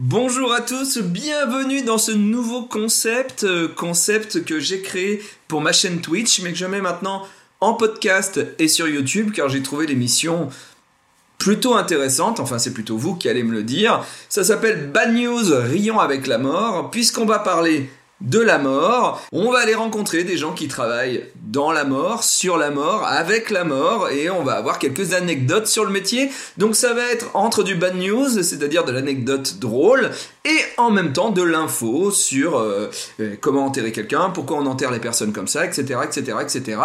Bonjour à tous, bienvenue dans ce nouveau concept, euh, concept que j'ai créé pour ma chaîne Twitch, mais que je mets maintenant en podcast et sur YouTube, car j'ai trouvé l'émission plutôt intéressante, enfin c'est plutôt vous qui allez me le dire. Ça s'appelle Bad News, rions avec la mort, puisqu'on va parler de la mort. On va aller rencontrer des gens qui travaillent dans la mort, sur la mort, avec la mort, et on va avoir quelques anecdotes sur le métier. Donc ça va être entre du bad news, c'est-à-dire de l'anecdote drôle, et en même temps de l'info sur euh, euh, comment enterrer quelqu'un, pourquoi on enterre les personnes comme ça, etc., etc., etc.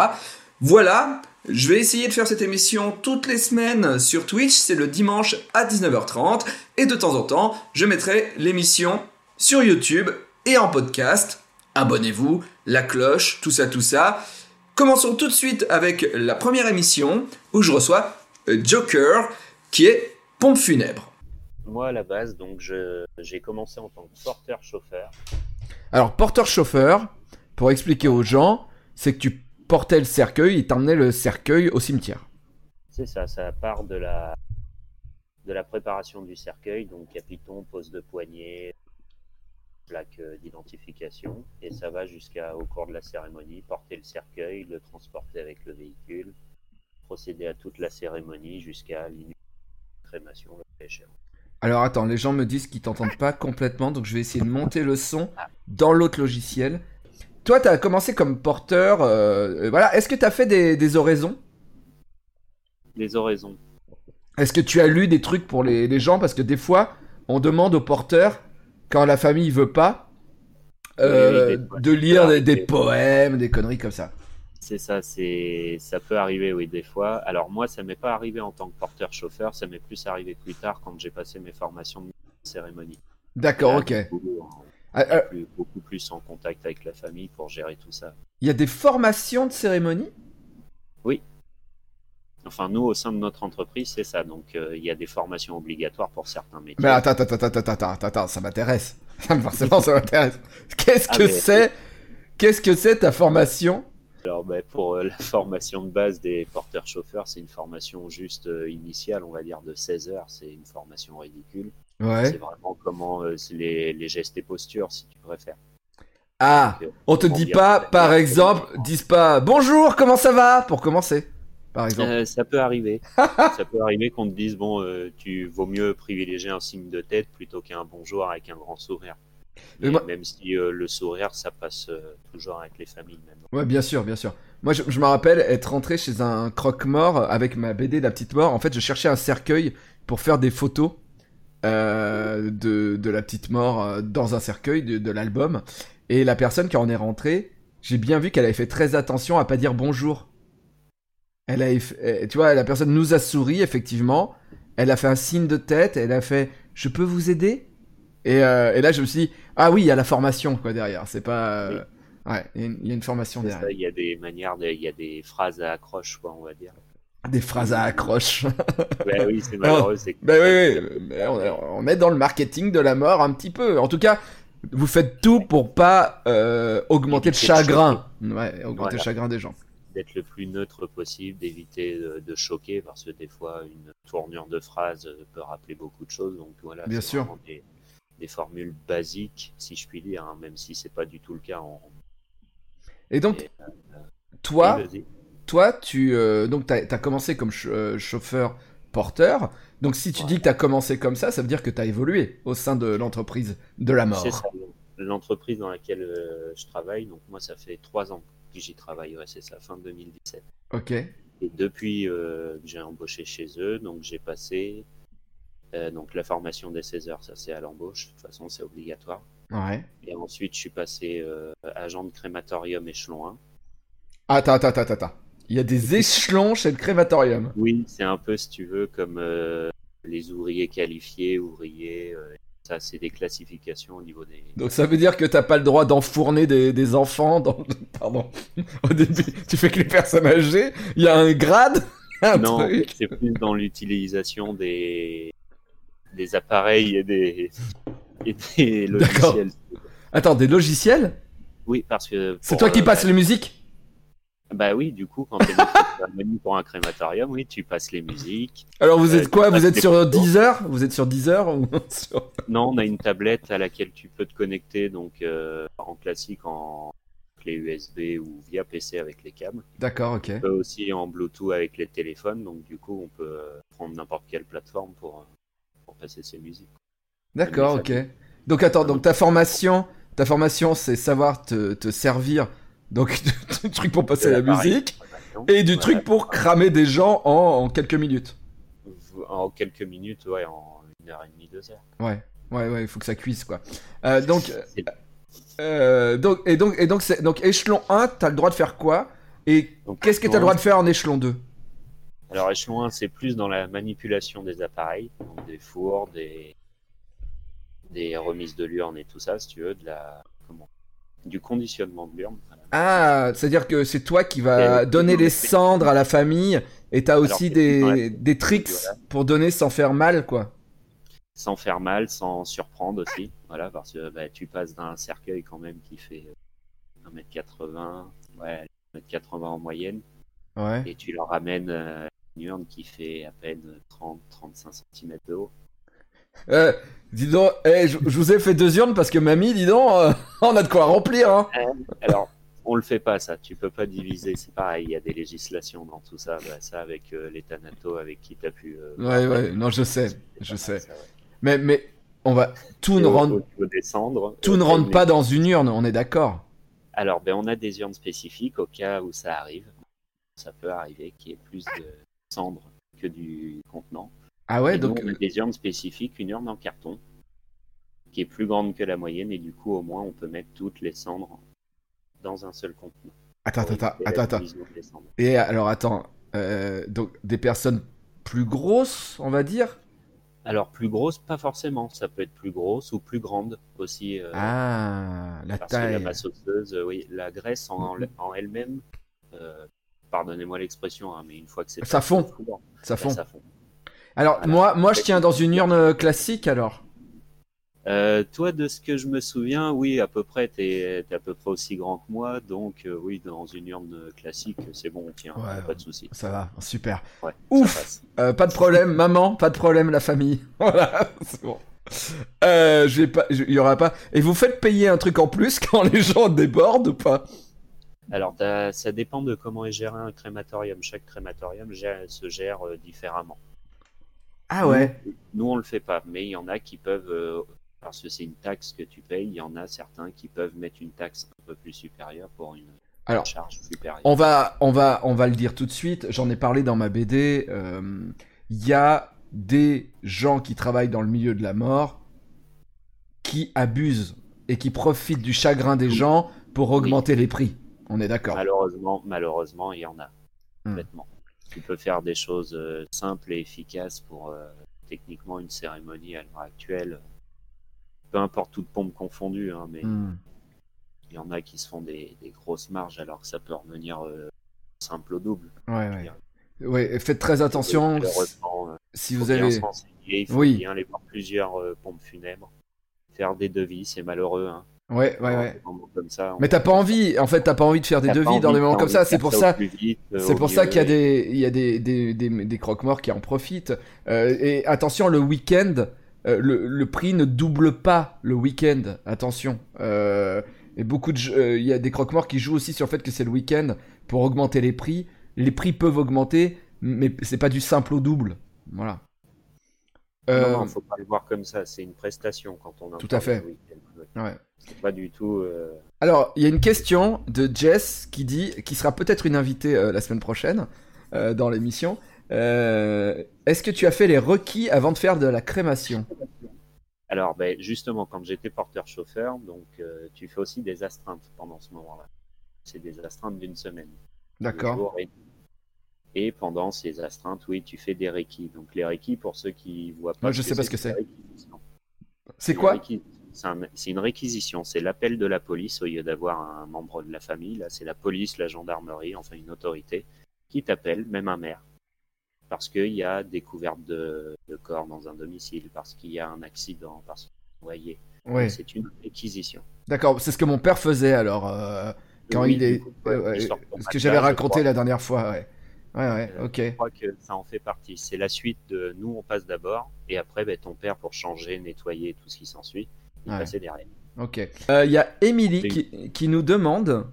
Voilà. Je vais essayer de faire cette émission toutes les semaines sur Twitch, c'est le dimanche à 19h30, et de temps en temps, je mettrai l'émission sur YouTube et en podcast. Abonnez-vous, la cloche, tout ça, tout ça. Commençons tout de suite avec la première émission où je reçois euh, Joker qui est pompe funèbre. Moi, à la base, donc, j'ai commencé en tant que porteur-chauffeur. Alors, porteur-chauffeur, pour expliquer aux gens, c'est que tu portais le cercueil et t'emmenais le cercueil au cimetière. C'est ça, ça part de la, de la préparation du cercueil, donc capiton, pose de poignée, plaque euh, d'identification et ça va jusqu'au cours de la cérémonie, porter le cercueil, le transporter avec le véhicule, procéder à toute la cérémonie jusqu'à crémation, le Alors attends, les gens me disent qu'ils t'entendent pas complètement, donc je vais essayer de monter le son dans l'autre logiciel. Toi, tu as commencé comme porteur, euh, voilà. Est-ce que tu as fait des, des oraisons? Des oraisons. Est-ce que tu as lu des trucs pour les, les gens? Parce que des fois, on demande aux porteurs quand la famille veut pas, euh, de lire des, poèmes, des conneries comme ça. C'est ça, c'est ça peut arriver, oui, des fois. Alors moi, ça m'est pas arrivé en tant que porteur-chauffeur, ça m'est plus arrivé plus tard quand j'ai passé mes formations de cérémonie. D'accord, ok. Ah, euh, beaucoup plus en contact avec la famille pour gérer tout ça. Il y a des formations de cérémonie? Oui, Enfin, nous, au sein de notre entreprise, c'est ça. Donc, euh, il y a des formations obligatoires pour certains métiers. Mais attends, attends, attends, attends, attends, attends, ça m'intéresse. Forcément, ça m'intéresse. Qu'est-ce ah, que c'est Qu'est-ce que c'est ta formation? Alors, ben, pour euh, la formation de base des porteurs-chauffeurs, c'est une formation juste euh, initiale, on va dire, de 16 heures. C'est une formation ridicule. Ouais. C'est vraiment comment les, les, gestes et postures, si tu préfères. Ah, on te dit pas, par exemple, dis pas bonjour, comment ça va? pour commencer exemple euh, Ça peut arriver. ça peut arriver qu'on te dise bon, euh, tu vaut mieux privilégier un signe de tête plutôt qu'un bonjour avec un grand sourire. Même si euh, le sourire, ça passe toujours avec les familles. Même. Ouais, bien sûr, bien sûr. Moi, je, me rappelle être rentré chez un croque-mort avec ma BD La Petite Mort. En fait, je cherchais un cercueil pour faire des photos de, de, La Petite Mort dans un cercueil de, de l'album. Et la personne qui en est rentrée, j'ai bien vu qu'elle avait fait très attention à pas dire bonjour. Elle a, eh, tu vois, la personne nous a souri effectivement. Elle a fait un signe de tête. Elle a fait, je peux vous aider? Et, euh, et, là, je me suis dit, ah oui, il y a la formation quoi derrière. C'est pas, euh, ouais, il y, a une formation derrière. Il y a des manières, il y a des phrases à accroche, quoi, on va dire. Des phrases à accroche. ben oui, c'est malheureux. Ben oui, oui. On, est dans le marketing de la mort un petit peu. En tout cas, vous faites tout pour pas euh, augmenter le chagrin. Ouais, augmenter le chagrin des gens d'être le plus neutre possible, d'éviter de, choquer, parce que des fois, une tournure de phrase peut rappeler beaucoup de choses. Donc voilà, Bien sûr. Des, des, formules basiques, si je puis dire, hein, même si c'est pas du tout le cas. En... Et donc, euh, toi, toi, tu euh, donc as, as, commencé comme euh, chauffeur porteur. Donc si tu dis que tu as commencé comme ça, ça veut dire que tu as évolué au sein de l'entreprise de la mort. C'est ça. L'entreprise dans laquelle je travaille, donc moi ça fait trois ans j'y travaille, c'est ça, fin 2017. Ok. Et depuis euh, que j'ai embauché chez eux, donc j'ai passé euh, donc la formation des 16 heures, ça c'est à l'embauche, de toute façon c'est obligatoire. Ouais. Et ensuite je suis passé euh, agent de crématorium échelon 1. Attends, attends, attends, attends. Il y a des échelons chez le crématorium. Oui, c'est un peu si tu veux comme les ouvriers qualifiés, ouvriers, ça, c'est des classifications au niveau des. Donc ça veut dire que t'as pas le droit d'enfourner des, des, enfants dans. Pardon. Au début, tu fais que les personnes âgées. Il y a un grade. non, c'est plus dans l'utilisation des des appareils et des, et des logiciels. Attends, des logiciels? Oui, parce que. C'est toi qui passes les musiques Bah oui, du coup, quand tu es pour un crématorium, oui, tu passes les musiques. Alors vous Euh, êtes quoi tu Vous êtes sur photos. 10 heures Vous êtes sur 10 heures ou sur- Non, on a une tablette à laquelle tu peux te connecter, donc euh, en classique, en clé USB ou via PC avec les câbles. D'accord, ok. On peut aussi en Bluetooth avec les téléphones, donc du coup, on peut euh, prendre n'importe quelle plateforme pour, euh, pour passer ses musiques. D'accord, ok. Donc attends, donc ta formation, ta formation, c'est savoir te, te servir donc du truc pour passer la musique et du truc pour cramer des gens en, en quelques minutes. En quelques minutes, ouais, en une heure et demie, deux heures. Ouais, ouais, ouais, il faut que ça cuise quoi. Euh, donc, C'est- euh, donc et donc et donc c'est donc échelon 1, t'as le droit de faire quoi? Et donc, qu'est-ce que t'as le droit de faire en échelon 2 Alors, échelon 1, c'est plus dans la manipulation des appareils, donc des fours, des, des remises de l'urne et tout ça, si tu veux, de la, du conditionnement de l'urne. Ah, c'est-à-dire que c'est toi qui vas donner les cendres à la famille et t'as aussi des, des tricks pour donner sans faire mal quoi. Sans faire mal, sans surprendre aussi. Voilà, parce que bah, tu passes d'un cercueil quand même qui fait euh, 1m80, ouais, 1m80 en moyenne, Ouais. et tu leur ramènes euh, une urne qui fait à peine 30-35 cm de haut. Euh, dis donc, eh, je, je vous ai fait deux urnes parce que mamie, dis donc, euh, on a de quoi remplir, hein. Alors, on le fait pas ça. Tu peux pas diviser. C'est pareil. Il y a des législations dans tout ça. Bah, ça avec euh, les Thanatos avec qui t'as pu. euh, Ouais, ouais, non, je sais, je sais. mal, ça, ouais. Mais, mais, on va, tout ne rentre, euh, ne rentre pas dans une urne, on est d'accord. Alors, ben, on a des urnes spécifiques au cas où ça arrive. Ça peut arriver qu'il y ait plus de cendres que du contenant. Ah ouais, Et nous, donc, on a des urnes spécifiques, une urne en carton qui est plus grande que la moyenne et du coup, au moins, on peut mettre toutes les cendres dans un seul contenant. attends, attends, attends, attends. Et alors, attends, euh, donc, des personnes plus grosses, on va dire? Alors, plus grosse, pas forcément. Ça peut être plus grosse ou plus grande aussi. euh, Ah, la parce que la taille. masse osseuse, euh, oui, la graisse en, en elle-même, euh, pardonnez-moi l'expression, hein, mais une fois que c'est Ça fond. Ça bah, fond. ça fond. Alors, Voilà. moi, moi, je tiens dans une urne euh, classique, alors. Euh, toi, de ce que je me souviens, oui, à peu près, t'es es à peu près aussi grand que moi, donc euh, oui, dans une urne classique, c'est bon, tiens, Ouais, pas de souci. Ça va, super. Ouais, Ouf. Euh, pas de problème, maman, pas de problème, la famille. Voilà, c'est bon. Pas, il y aura pas. Et vous faites payer un truc en plus quand les gens débordent ou pas? Alors, ça dépend de comment est géré un crématorium. Chaque crématorium gère- se gère différemment. Ah ouais. Nous, on le fait pas, mais il y en a qui peuvent, euh, parce que c'est une taxe que tu payes, il y en a certains qui peuvent mettre une taxe un peu plus supérieure pour une Alors, charge supérieure. On va, on va, on va le dire tout de suite. J'en ai parlé dans ma BD. euh, Il y a des gens qui travaillent dans le milieu de la mort qui abusent et qui profitent du chagrin des gens pour augmenter les prix. On est d'accord. Malheureusement, malheureusement, il y en a. Hmm. Complètement. Tu peux faire des choses euh, simples et efficaces pour euh, techniquement une cérémonie à l'heure actuelle. Peu importe toute pompe confondue, hein, mais Hmm. il y en a qui se font des, des grosses marges alors que ça peut revenir euh, simple au double. Ouais, ouais. Ouais, faites très attention. Malheureusement, Si vous avez. il faut Oui. bien aller voir plusieurs pompes funèbres, faire des devis, c'est malheureux. Hein. Ouais, ouais, ouais. des moments Comme ça, on- Mais t'as pas envie, en fait, t'as pas envie de faire des devis dans des moments comme ça. C'est pour ça. euh, C'est pour ça qu'il y a des, il y a des, des, des, des croque-morts qui en profitent. Euh, et attention, le week-end, euh, le, le prix ne double pas le week-end. Attention. Euh, et beaucoup de, euh, il y a des croque-morts qui jouent aussi sur le fait que c'est le week-end pour augmenter les prix. Les prix peuvent augmenter, mais c'est pas du simple au double. Voilà. Euh, Non, non, faut pas le voir comme ça. C'est une prestation quand on Tout à fait. Ouais. pas du tout. euh, Alors, il y a une question de Jess qui dit, qui sera peut-être une invitée euh, la semaine prochaine euh, dans l'émission. Est-ce que tu as fait les requis avant de faire de la crémation? Alors, ben, justement, quand j'étais porteur-chauffeur, donc tu fais aussi des astreintes pendant ce moment-là. C'est des astreintes d'une semaine. D'accord. Et, pendant ces astreintes, oui, tu fais des requis. Donc les requis, pour ceux qui voient pas, Moi, je sais pas ce que c'est. C'est quoi. C'est un- C'est une réquisition, c'est l'appel de la police au lieu d'avoir un membre de la famille. Là, c'est la police, la gendarmerie, enfin une autorité qui t'appelle, même un maire, parce qu'il y a découverte de, de corps dans un domicile, parce qu'il y a un accident, parce que vous voyez, Oui. c'est une réquisition. D'accord, c'est ce que mon père faisait alors. euh, Quand Oui, il est. coup, euh, ouais, ouais, ce que j'avais raconté la dernière fois, ouais. Ouais, ouais, Euh, ok. Je crois que ça en fait partie. C'est la suite de nous, on passe d'abord, et après, ben, ton père, pour changer, nettoyer, tout ce qui s'ensuit, il Ouais. passait derrière. Ok. Il y a Émilie qui, qui nous demande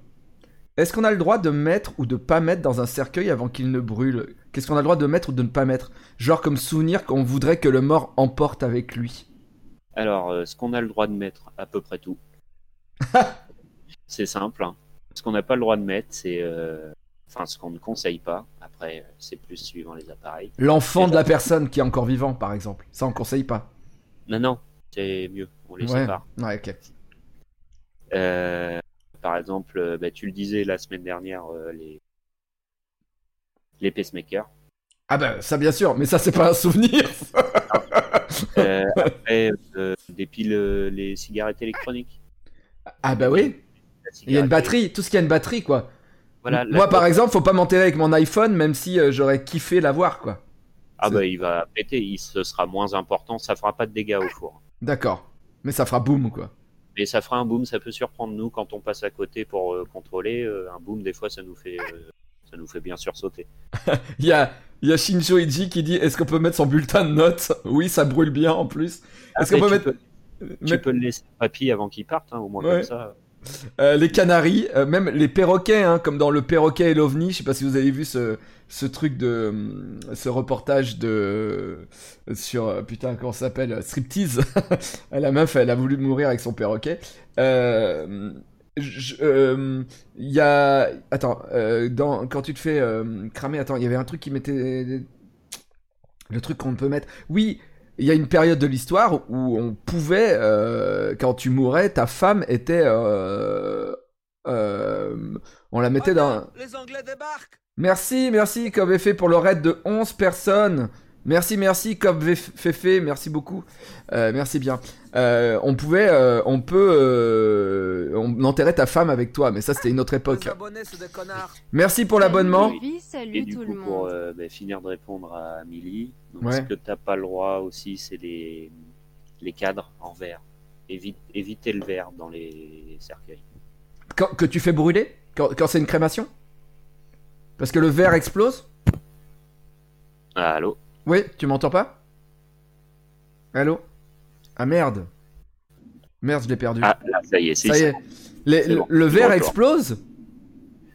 est-ce qu'on a le droit de mettre ou de pas mettre dans un cercueil avant qu'il ne brûle? Qu'est-ce qu'on a le droit de mettre ou de ne pas mettre? Genre comme souvenir qu'on voudrait que le mort emporte avec lui. Alors, euh, ce qu'on a le droit de mettre, à peu près tout? c'est simple. hein. Ce qu'on n'a pas le droit de mettre, c'est. euh, Enfin, ce qu'on ne conseille pas. Après, euh, c'est plus suivant les appareils. L'enfant de la personne qui est encore vivant, par exemple. Ça, on conseille pas. Non, non, c'est mieux. On les Ouais. sépare. Ouais, ok. Euh, par exemple, euh, bah, tu le disais la semaine dernière, euh, les, les pacemakers. Ah bah ça bien sûr, mais ça c'est pas un souvenir. Euh, après, des piles, les cigarettes électroniques. ah bah oui. Il y a une batterie, tout ce qui a une batterie quoi. Voilà, la Moi par exemple, faut pas m'enterrer avec mon iPhone, même si euh, j'aurais kiffé l'avoir quoi. Ah bah il va péter, il, ce sera moins important, ça fera pas de dégâts au four. D'accord. Mais ça fera boum quoi. Mais ça fera un boom, ça peut surprendre nous quand on passe à côté pour euh, contrôler. euh, un boom, des fois, ça nous fait, euh, ça nous fait bien sursauter. Il y a, il y a Shinjo Iji qui dit est-ce qu'on peut mettre son bulletin de notes? Oui, ça brûle bien en plus. Est-ce qu'on peut tu mettre, peux, tu peux le laisser papy avant qu'il parte, hein, au moins Ouais. comme ça. Euh, les canaris, euh, même les perroquets, hein, comme dans le perroquet et l'ovni. Je sais pas si vous avez vu ce, ce truc de hum, ce reportage de sur euh, putain comment ça s'appelle euh, striptease. la meuf, elle a voulu mourir avec son perroquet. Euh, euh, Il y a attends euh, quand tu te fais euh, cramer attends il y avait un truc qui mettait le truc qu'on peut mettre oui il y a une période de l'histoire où on pouvait euh, quand tu mourais ta femme était euh, euh, on la mettait dans Les Anglais débarquent Merci, merci, Cobb fait pour le raid de 11 personnes. Merci, merci, Cobb Fefe, merci beaucoup. Euh, merci bien. Euh, on pouvait, euh, on peut, euh, on enterrait ta femme avec toi, mais ça c'était une autre époque. Merci pour l'abonnement. Salut, Et salut du tout coup, le pour monde. euh, bah, finir de répondre à donc Ouais. ce que t'as pas le droit aussi, c'est les, les cadres en verre. Évite, évitez le verre dans les cercueils. Quand, que tu fais brûler? Quand, quand c'est une crémation? Parce que le verre explose? Ah, allô? Oui, tu m'entends pas? Allô? Ah merde. Merde, je l'ai perdu. Ah, là, ça y est, c'est ça y est. Les- le, bon. le C'est verre explose?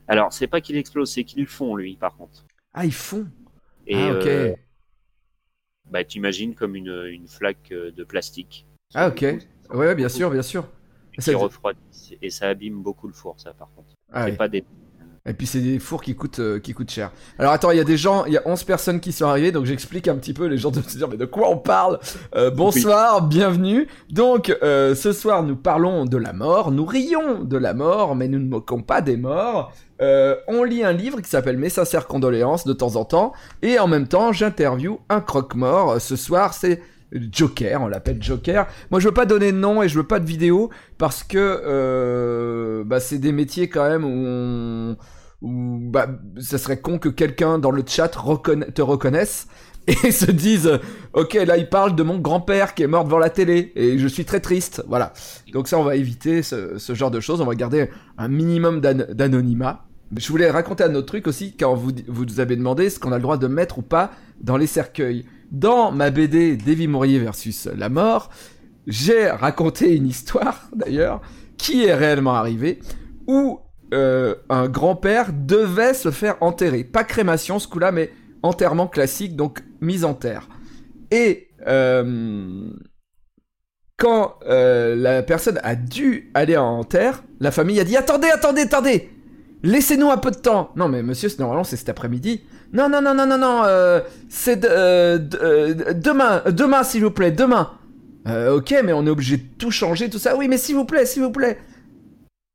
Alors, c'est pas qu'il explose, c'est qu'ils le font, lui, par contre. Ah, ils font? Et ah, ok. euh, bah, t'imagines comme une, une flaque euh, de plastique. Ah, ok. Ouais, bien sûr, bien sûr. Qui Ça- refroidit. Et ça abîme beaucoup le four, ça, par contre. Ah, c'est ouais. pas des. Et puis c'est des fours qui coûtent, euh, qui coûtent cher. Alors attends, il y a des gens, il y a 11 personnes qui sont arrivées, donc j'explique un petit peu, les gens doivent se dire mais de quoi on parle? Euh, Bonsoir, bienvenue. Donc euh, ce soir nous parlons de la mort, nous rions de la mort, mais nous ne moquons pas des morts. Euh, on lit un livre qui s'appelle Mes sincères condoléances de temps en temps, et en même temps j'interview un croque-mort. Ce soir c'est Joker, on l'appelle Joker. Moi je veux pas donner de nom et je veux pas de vidéo parce que euh, bah, c'est des métiers quand même où on bah ça serait con que quelqu'un dans le chat te reconnaisse et se dise ok là il parle de mon grand-père qui est mort devant la télé et je suis très triste voilà. Donc ça on va éviter ce, ce genre de choses. On va garder un minimum d'an- d'anonymat. Je voulais raconter un autre truc aussi quand vous vous avez demandé ce qu'on a le droit de mettre ou pas dans les cercueils dans ma BD Davy Mourier versus la mort j'ai raconté une histoire d'ailleurs qui est réellement arrivée où euh, un grand-père devait se faire enterrer. Pas crémation ce coup-là, mais enterrement classique, donc mise en terre. Et euh, quand euh, la personne a dû aller en terre, la famille a dit attendez, attendez, attendez, laissez-nous un peu de temps. Non mais monsieur, normalement c'est cet après-midi. Non non non non non non, euh, c'est euh, euh, demain, demain s'il vous plaît, demain. Ok, mais on est obligé de tout changer, tout ça. Oui, mais s'il vous plaît, s'il vous plaît.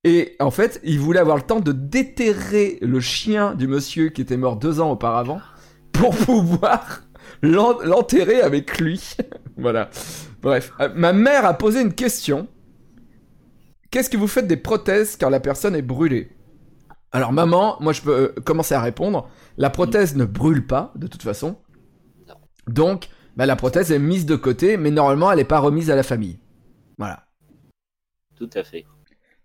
Et en fait, il voulait avoir le temps de déterrer le chien du monsieur qui était mort deux ans auparavant pour pouvoir l'en- l'enterrer avec lui. voilà. Bref, ma mère a posé une question. Qu'est-ce que vous faites des prothèses car la personne est brûlée? Alors maman, moi je peux euh, commencer à répondre. La prothèse ne brûle pas de toute façon. Donc, bah, la prothèse est mise de côté, mais normalement elle n'est pas remise à la famille. Voilà. Tout à fait.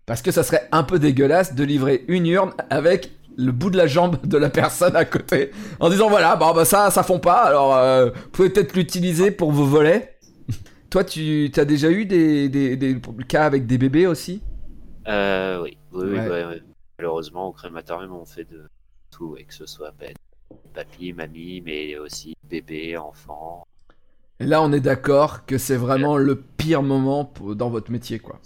Parce que ça serait un peu dégueulasse de livrer une urne avec le bout de la jambe de la personne à côté en disant voilà bah, bah ça ça fond pas alors euh, vous pouvez peut-être l'utiliser pour vos volets toi tu as déjà eu des, des, des cas avec des bébés aussi? Euh, oui, oui, oui, ouais. Malheureusement, au crématorium, on fait de tout, et que ce soit ben, papy, mamie, mais aussi bébé, enfant. et là on est d'accord que c'est vraiment le pire moment pour- dans votre métier quoi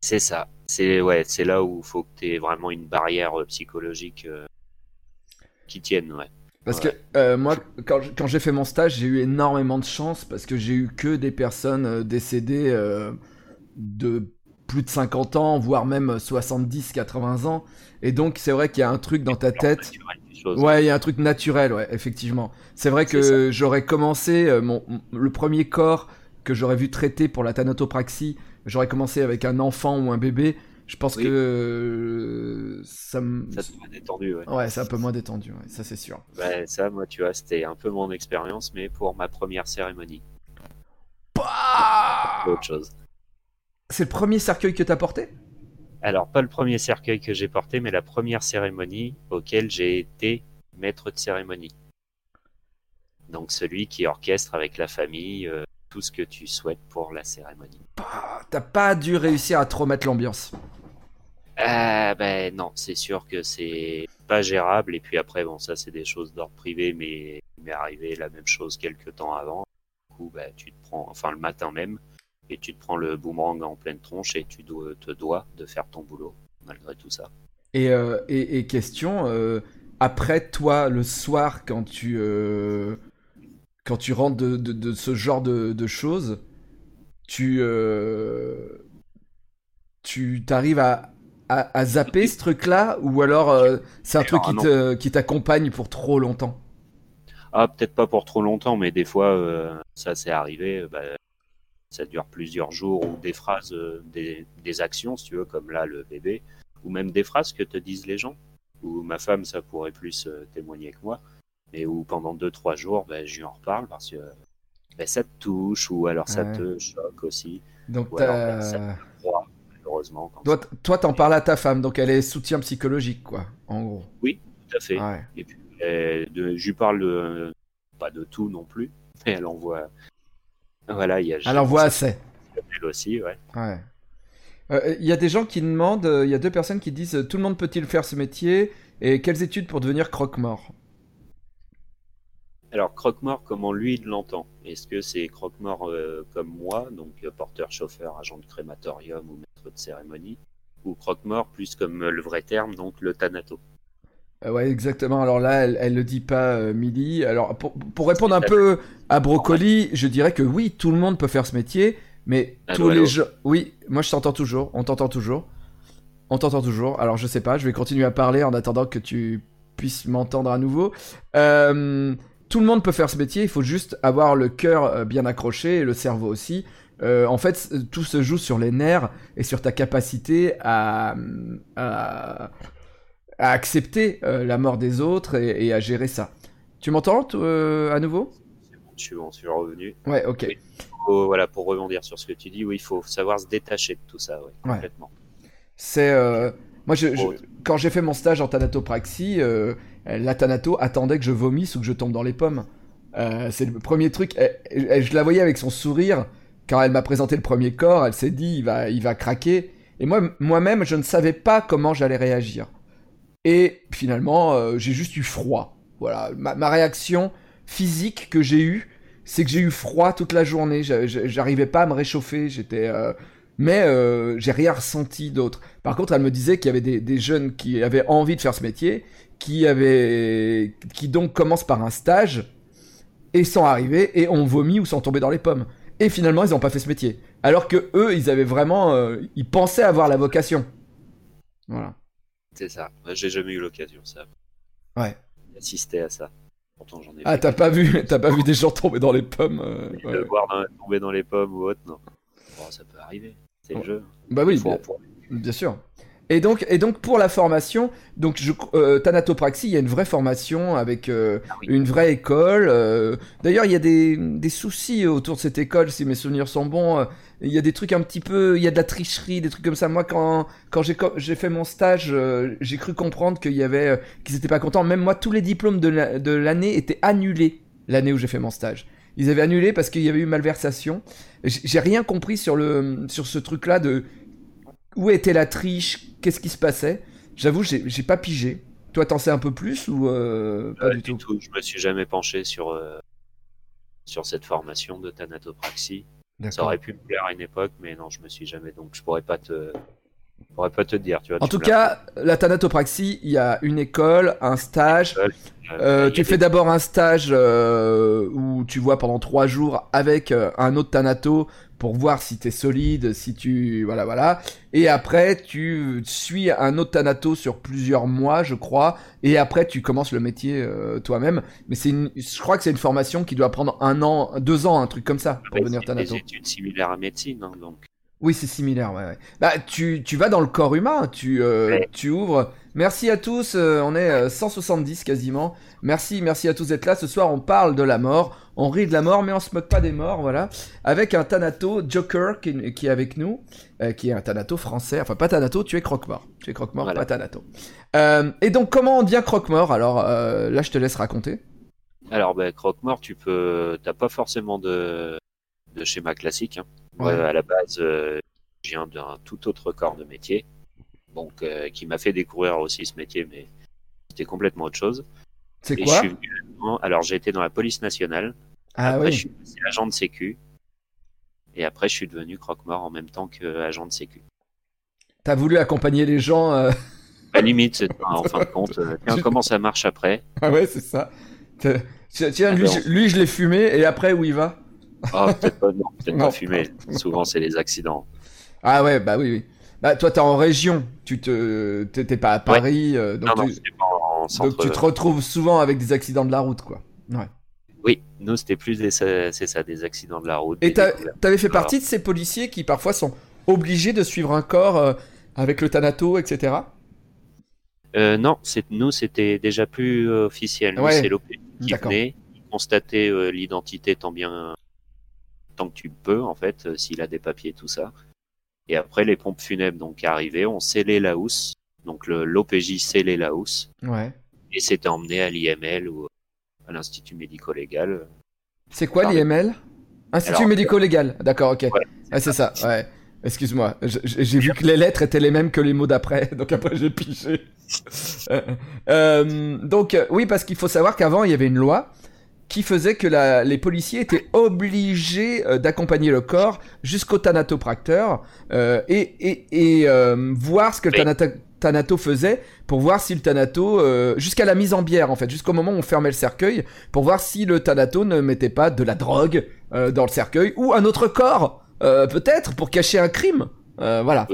C'est ça. C'est ouais, c'est là où il faut que tu aies vraiment une barrière euh, psychologique euh, qui tienne, ouais. Parce Ouais. que euh, moi, quand, j'ai fait mon stage, j'ai eu énormément de chance parce que j'ai eu que des personnes décédées de plus de 50 ans, voire même 70, 80 ans. Et donc, c'est vrai qu'il y a un truc dans ta tête. Ouais, il y a un truc naturel, ouais, effectivement. C'est vrai que j'aurais commencé euh, mon, le premier corps que j'aurais vu traiter pour la thanatopraxie, j'aurais commencé avec un enfant ou un bébé. Je pense Oui. que euh, ça me. Ça te m'a détendu, ouais. Ouais, c'est un peu moins détendu, ouais, ça c'est sûr. Ouais, ça, moi, tu vois, c'était un peu mon expérience, mais pour ma première cérémonie. Bah Autre chose. C'est le premier cercueil que t'as porté? Alors, pas le premier cercueil que j'ai porté, mais la première cérémonie auquel j'ai été maître de cérémonie. Donc, celui qui orchestre avec la famille euh, tout ce que tu souhaites pour la cérémonie. Bah, T'as pas dû réussir à trop mettre l'ambiance. Ah, ben non, c'est sûr que c'est pas gérable. Et puis après, bon, ça, c'est des choses d'ordre privé, mais il m'est arrivé la même chose quelques temps avant. Du coup, bah, tu te prends, enfin, le matin même, et tu te prends le boomerang en pleine tronche et tu te dois de faire ton boulot, malgré tout ça. Et, euh, et, et question, euh, après toi, le soir, quand tu, euh, quand tu rentres de, de, de ce genre de, de choses, tu, tu t'arrives à, à, à zapper ce truc-là ou alors c'est un truc Ah, qui t'accompagne pour trop longtemps? Ah, peut-être pas pour trop longtemps, mais des fois, ça c'est arrivé. bah, ça dure plusieurs jours ou des phrases, euh, des, des actions, si tu veux, comme là le bébé, ou même des phrases que te disent les gens. Ou ma femme, ça pourrait plus euh, témoigner que moi, mais où pendant deux trois jours, bah, je lui en reparle parce que bah, ça te touche ou alors ça Ouais. te choque aussi. Donc Ou alors, bah, ça- Froid, malheureusement. Quand toi, toi, t'en parles à ta femme, donc elle est soutien psychologique, quoi, en gros. tout à fait. Ouais. Et puis, euh, de, je lui parle de- pas de tout non plus, mais elle envoie. Voilà, il y a. Aussi, ouais. Ouais. Euh, Il y a des gens qui demandent, euh, il y a deux personnes qui disent euh, tout le monde peut-il faire ce métier et quelles études pour devenir croque-mort? Alors, croque-mort, comment lui il l'entend? Est-ce que c'est croque-mort euh, comme moi, donc porteur, chauffeur, agent de crématorium ou maître de cérémonie? Ou croque-mort plus comme le vrai terme, donc le thanato? Ouais, exactement. Alors là, elle, elle le dit pas, euh, Milly. Alors pour, pour répondre un peu à Brocoli, je dirais que oui, tout le monde peut faire ce métier, mais Allô, tous les gens. Oui, moi je t'entends toujours. On t'entend toujours. On t'entend toujours. Alors je sais pas, je vais continuer à parler en attendant que tu puisses m'entendre à nouveau. Euh, tout le monde peut faire ce métier. Il faut juste avoir le cœur euh, bien accroché et le cerveau aussi. Euh, en fait, tout se joue sur les nerfs et sur ta capacité à, à, à accepter euh, la mort des autres et, et à gérer ça. Tu m'entends euh, à nouveau? C'est bon, je suis, bon, je suis revenu. Ouais, ok. Faut- voilà, pour rebondir sur ce que tu dis, oui, il faut savoir se détacher de tout ça, ouais, Ouais. complètement. C'est euh, moi, je, je- Oh. quand j'ai fait mon stage en thanatopraxie, euh, la thanato attendait que je vomisse ou que je tombe dans les pommes. C'est le premier truc. Elle- elle- je la voyais avec son sourire quand elle m'a présenté le premier corps. Elle s'est dit, il va, il va craquer. Et moi, moi-même, je ne savais pas comment j'allais réagir. Et finalement, euh, j'ai juste eu froid. Voilà, ma, réaction physique que j'ai eue, c'est que j'ai eu froid toute la journée. J'a- j'a- J'arrivais pas à me réchauffer. J'étais, euh, mais euh, j'ai rien ressenti d'autre. Par contre, elle me disait qu'il y avait des, des jeunes qui avaient envie de faire ce métier, qui avaient, qui donc commencent par un stage et sont arrivés et ont vomi ou sont tombés dans les pommes. Et finalement, ils n'ont pas fait ce métier. Alors que eux, ils avaient vraiment, euh, ils pensaient avoir la vocation. Voilà. C'est ça. J'ai jamais eu l'occasion, ça, Ouais. d'assister à ça. Pourtant, j'en ai Ah, t'as pas vu, t'as pas vu des gens tomber dans les pommes. euh, ouais. voir dans- tomber dans les pommes ou autre, non. Bon, ça peut arriver. C'est le jeu. Bah oui, bien, sûr. Et donc, et donc pour la formation, donc je, euh, Thanatopraxie, il y a une vraie formation avec euh, Ah oui. une vraie école. euh. D'ailleurs, il y a des, des soucis autour de cette école, si mes souvenirs sont bons. Il y a des trucs un petit peu, il y a de la tricherie, des trucs comme ça. Moi, quand quand j'ai j'ai fait mon stage, euh, j'ai cru comprendre qu'il y avait, euh, qu'ils étaient pas contents. Même moi, tous les diplômes de la- de l'année étaient annulés l'année où j'ai fait mon stage. Ils avaient annulé parce qu'il y avait eu malversation. J'ai rien compris sur le sur ce truc-là de où était la triche, qu'est-ce qui se passait. J'avoue, j'ai pas pigé. Toi, t'en sais un peu plus ou euh, pas du tout? Je me suis jamais penché sur, sur cette formation de thanatopraxie. Ça aurait pu me plaire à une époque, mais non, je me suis jamais. Donc, je pourrais pas te, je pourrais pas te dire. Tu vois, En tu tout cas, la thanatopraxie, il y a une école, un stage. Euh, Euh, tu fais des- d'abord un stage euh, où tu vois pendant trois jours avec euh, un autre thanato pour voir si t'es solide, si tu voilà voilà. Et après tu suis un autre thanato sur plusieurs mois, je crois. Et après tu commences le métier euh, toi-même. Mais c'est une, je crois que c'est une formation qui doit prendre un an, deux ans, un truc comme ça pour Ouais, devenir c'est thanato. des études similaires à médecine, hein, donc. Oui, c'est similaire, ouais, ouais. Bah, tu, tu vas dans le corps humain, tu, euh, Ouais. tu ouvres. Merci à tous, euh, on est euh, 170 quasiment. Merci, merci à tous d'être là. Ce soir, on parle de la mort, on rit de la mort, mais on se moque pas des morts, voilà. Avec un Thanato, Joker, qui, qui est avec nous, euh, qui est un Thanato français. Enfin, pas Thanato, tu es croque-mort. Tu es croque-mort, Voilà. pas Thanato. Euh, et donc, comment on devient croque-mort? Alors, euh, là, je te laisse raconter. Alors, ben, croque-mort, tu peux, t'as pas forcément de, de schéma classique. Hein. Ouais. à la base, euh, je viens d'un tout autre corps de métier, donc euh, qui m'a fait découvrir aussi ce métier, mais c'était complètement autre chose. C'est quoi je suis venu là-dedans. Alors, j'ai été dans la police nationale. Ah après, je suis passé agent de sécu. Et après, je suis devenu croque-mort en même temps qu'agent de sécu. T'as voulu accompagner les gens. euh, À la limite, c'est en fin de compte, euh, tiens, comment ça marche après? Ah ouais, c'est ça. Tiens, Ah lui, ben, je, lui, je l'ai fumé, et après, où il va? Oh, peut-être pas, non, peut-être pas fumer. Souvent, c'est les accidents. Ah ouais, bah oui, oui. Bah toi, t'es en région, tu te, t'es pas à Paris, euh, donc, non, non, tu, c'était pas en donc centre. tu te retrouves souvent avec des accidents de la route, quoi. Ouais. Oui, nous, c'était plus des, c'est ça, des accidents de la route. Et t'avais fait partie de ces policiers qui parfois sont obligés de suivre un corps euh, avec le Thanato, etc. Euh, non, nous, c'était déjà plus officiel. Ouais. c'est l'OP qui venait, euh, l'identité tant bien, tant que tu peux, en fait, s'il a des papiers, tout ça. Et après, les pompes funèbres, donc, arrivaient, on scellait la housse. Donc, l'OPJ scellait la housse. Ouais. Et c'était emmené à l'IML ou à l'Institut médico-légal. C'est quoi l'IML Institut médico-légal. D'accord, ok. Ouais, ah, c'est ça, ouais. Excuse-moi, j'ai vu que les lettres étaient les mêmes que les mots d'après, donc après j'ai pigé. Euh, euh, donc euh, oui, parce qu'il faut savoir qu'avant il y avait une loi qui faisait que la- les policiers étaient obligés euh, d'accompagner le corps jusqu'au thanatopracteur euh, et, et, et euh, voir ce que le Oui. thanato faisait pour voir si le thanato jusqu'à la mise en bière en fait jusqu'au moment où on fermait le cercueil pour voir si le thanato ne mettait pas de la drogue dans le cercueil ou un autre corps peut-être pour cacher un crime voilà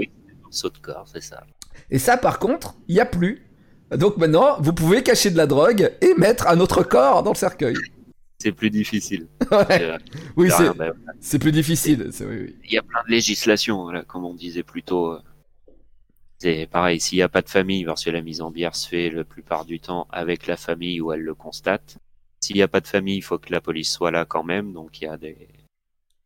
Saut de corps, c'est ça. et ça, par contre, il n'y a plus. Donc maintenant, vous pouvez cacher de la drogue et mettre un autre corps dans le cercueil. C'est plus difficile. Ouais. Oui, c'est, ben, c'est plus difficile. C'est, oui, oui. Il y a plein de législations, comme on disait plus tôt. euh. C'est pareil, s'il n'y a pas de famille, parce que la mise en bière se fait la plupart du temps avec la famille où elle le constate. S'il n'y a pas de famille, il faut que la police soit là quand même, donc il y a des,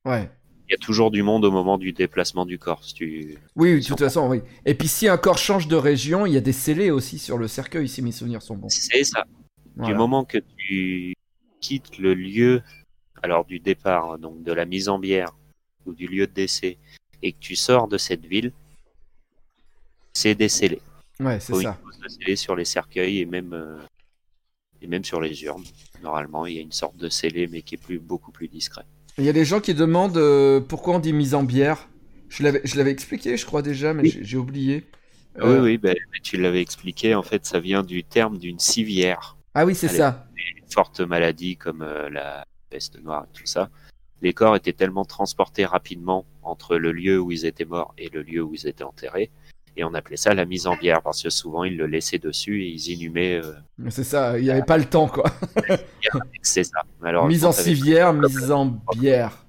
Ouais. il y a toujours du monde au moment du déplacement du corps. Si tu... Oui, de toute façon, oui. Et puis si un corps change de région, il y a des scellés aussi sur le cercueil, si mes souvenirs sont bons. C'est ça. Du Voilà. moment que tu quittes le lieu, alors du départ, hein, donc de la mise en bière ou du lieu de décès, et que tu sors de cette ville, c'est décellé. Ouais, c'est ça. sur les cercueils et même euh, et même sur les urnes. Normalement, il y a une sorte de scellé, mais qui est plus beaucoup plus discret. Il y a des gens qui demandent euh, pourquoi on dit mise en bière? Je l'avais, expliqué, je crois déjà, mais Oui. j'ai, oublié. Oui, Euh, oui, ben, tu l'avais expliqué. En fait, ça vient du terme d'une civière. Ah oui, c'est ça. Une forte maladie comme euh, la peste noire et tout ça. Les corps étaient tellement transportés rapidement entre le lieu où ils étaient morts et le lieu où ils étaient enterrés. Et on appelait ça la mise en bière parce que souvent ils le laissaient dessus et ils inhumaient. euh, C'est ça. Il n'y avait pas le temps, quoi. c'est ça. Alors, mise en civière, mise en bière.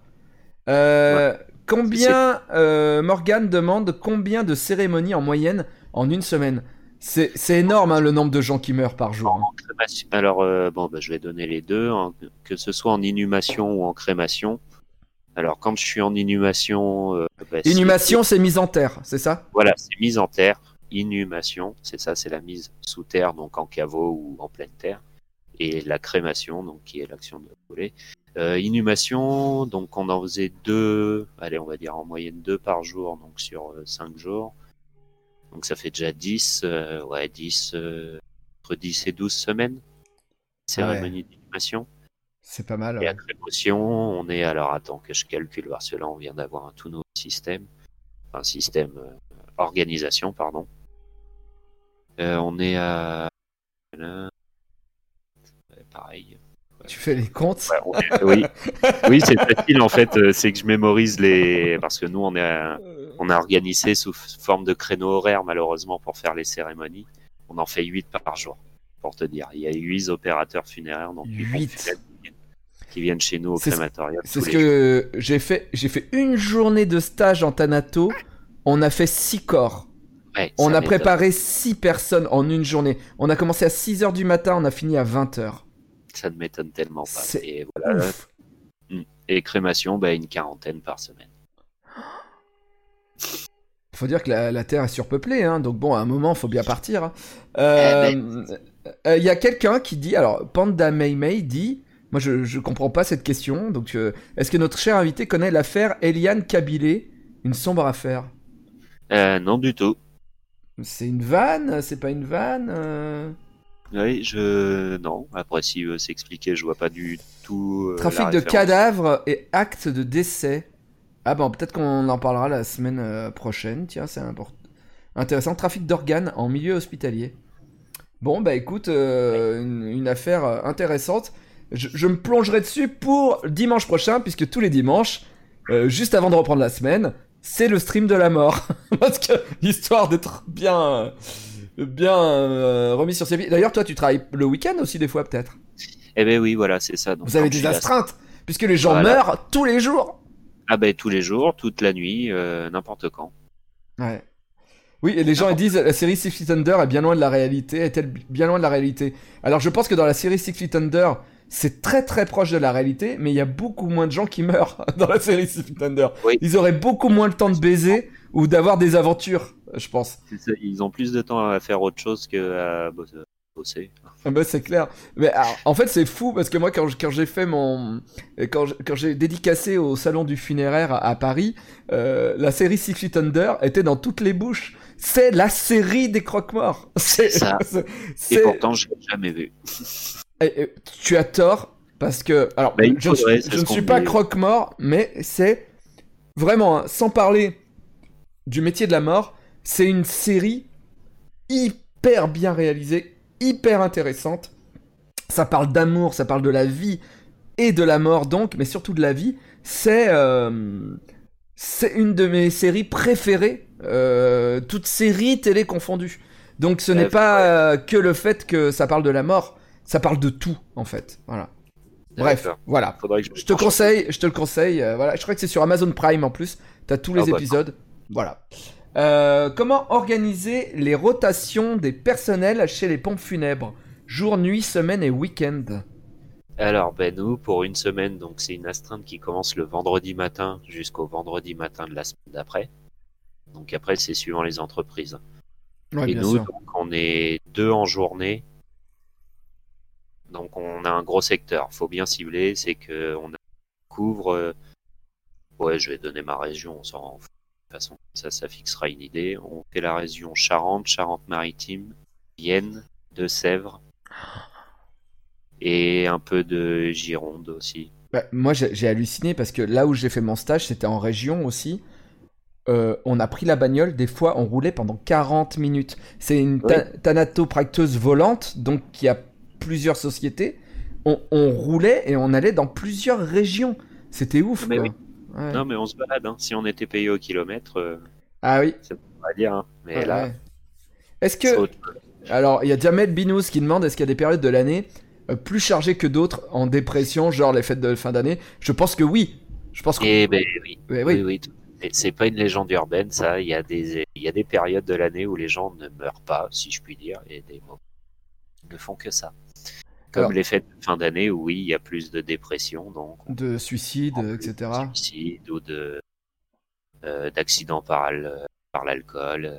Euh, Combien, euh, Morgane demande combien de cérémonies en moyenne en une semaine? C'est énorme hein, le nombre de gens qui meurent par jour. hein. Crémation- Alors, euh, bon, bah, je vais donner les deux, hein, que ce soit en inhumation ou en crémation. Alors, quand je suis en inhumation, euh, bah, Inhumation, c'est mise en terre, c'est ça? Voilà, c'est mise en terre. Inhumation, c'est ça, c'est la mise sous terre, donc en caveau ou en pleine terre. Et la crémation, donc qui est l'action de brûler. Euh, inhumation, donc on en faisait deux, allez, on va dire en moyenne deux par jour, donc sur cinq jours. Donc ça fait déjà 10, euh, ouais, 10, euh, entre 10 et 12 semaines. Cérémonie d'inhumation. C'est pas mal. Et ouais. crémation, on est alors attends que je calcule parce que là on vient d'avoir un tout nouveau système, enfin système euh, organisation pardon. On est à là, pareil. Tu fais les comptes Ouais, oui, oui c'est facile en fait, euh, c'est que je mémorise les parce que nous on est à- on a organisé sous forme de créneau horaire malheureusement pour faire les cérémonies. On en fait 8 par jour pour te dire. Il y a 8 opérateurs funéraires donc huit Huit. pompes funèbres qui viennent- chez nous au crématorium. C'est ce que j'ai fait. J'ai fait une journée de stage en Thanato. On a fait six corps. Ouais, On a préparé six personnes en une journée. On a commencé à 6 heures du matin, on a fini à 20 heures. Ça ne m'étonne tellement pas. Et, voilà. Ouf. Et crémation, bah, une quarantaine par semaine. Faut dire que la, la Terre est surpeuplée, hein, donc bon, à un moment, faut bien partir. hein. Euh, Eh euh, Il y a quelqu'un qui dit, alors Panda Mei Mei dit, moi je, je comprends pas cette question, donc euh, est-ce que notre cher invité connaît l'affaire Eliane Kabilé, une sombre affaire? Euh, non du tout. C'est une vanne C'est pas une vanne Oui, je non. Après, s'il veut s'expliquer, je vois pas du tout. euh, Trafic la de référence. cadavres et actes de décès. Ah bon, peut-être qu'on en parlera la semaine euh, prochaine. Tiens, c'est import- intéressant. Trafic d'organes en milieu hospitalier. Bon, bah écoute, euh, une, une affaire euh, intéressante. Je, je me plongerai dessus pour dimanche prochain, puisque tous les dimanches, euh, juste avant de reprendre la semaine, c'est le stream de la mort. Parce que, histoire d'être bien, euh, bien euh, remis sur ses pieds. D'ailleurs, toi, tu travailles le week-end aussi, des fois, peut-être Eh ben oui, voilà, c'est ça. Donc, Vous avez des astreintes, puisque les gens Voilà. meurent tous les jours. Ah ben tous les jours, toute la nuit, euh, n'importe quand. Ouais. Oui, et les gens ils disent la série Six Feet Under est bien loin de la réalité, est-elle bien loin de la réalité? Alors je pense que dans la série Six Feet Under, c'est très très proche de la réalité, mais il y a beaucoup moins de gens qui meurent dans la série Six Feet Under. Oui. Ils auraient beaucoup moins le temps de baiser ou d'avoir des aventures, je pense. Ils ont plus de temps à faire autre chose que à bos- bosser. Ah bah, c'est clair. Mais alors, en fait, c'est fou parce que moi, quand, j'ai fait mon. Quand, j'ai dédicacé au salon du funéraire à, à Paris, euh, la série Six Feet Under était dans toutes les bouches. C'est la série des croque-morts. C'est ça. Et pourtant, je l'ai jamais vu. et- et tu as tort parce que. Alors, Bah, je, ne faudrait, suis- je ne pas croque-mort, mais c'est vraiment, hein, sans parler du métier de la mort, c'est une série hyper bien réalisée, hyper intéressante. Ça parle d'amour, ça parle de la vie et de la mort donc, mais surtout de la vie. C'est euh, c'est une de mes séries préférées, euh, toutes séries télé confondues. Donc ce n'est Euh, pas euh, que le fait que ça parle de la mort, ça parle de tout en fait. Voilà. Bref, voilà. Je, te conseille, je te le conseille. euh, voilà, je crois que c'est sur Amazon Prime en plus. T'as tous les Ah épisodes. Voilà. Euh, comment organiser les rotations des personnels chez les pompes funèbres? Jour, nuit, semaine et week-end. Alors, ben nous, pour une semaine, donc c'est une astreinte qui commence le vendredi matin jusqu'au vendredi matin de la semaine d'après. Donc après, c'est suivant les entreprises. Ouais, Et nous, donc, on est deux en journée. Donc on a un gros secteur. Faut bien cibler, c'est que on couvre. euh, Ouais, je vais donner ma région. On s'en fout. De toute façon, ça, ça fixera une idée. On fait la région Charente, Charente-Maritime, Vienne, Deux-Sèvres et un peu de Gironde aussi. Bah, moi, j'ai halluciné parce que là où j'ai fait mon stage, c'était en région aussi. Euh, on a pris la bagnole, des fois on roulait pendant 40 minutes. C'est une ta- thanatopracteuse volante, donc qui a plusieurs sociétés. On, on roulait et on allait dans plusieurs régions. C'était ouf, Mais quoi. oui. Ouais. Non, mais on se balade. Hein. Si on était payé au kilomètre, euh, Ah oui. on va dire. hein. Mais là, ouais. Est-ce c'est que. Alors, il y a Jamel Binous qui demande est-ce qu'il y a des périodes de l'année euh, plus chargées que d'autres en dépression, genre les fêtes de fin d'année? Je pense que oui. Je pense que. Eh ben oui. Ouais, Oui, oui. oui, C'est pas une légende urbaine, ça. Il y a des, il y a des périodes de l'année où les gens ne meurent pas, si je puis dire, et des moments ne font que ça. Comme Alors- les fêtes de fin d'année où oui, il y a plus de dépression, donc De suicide, etc. de suicide ou de euh, d'accidents par al- par l'alcool. euh,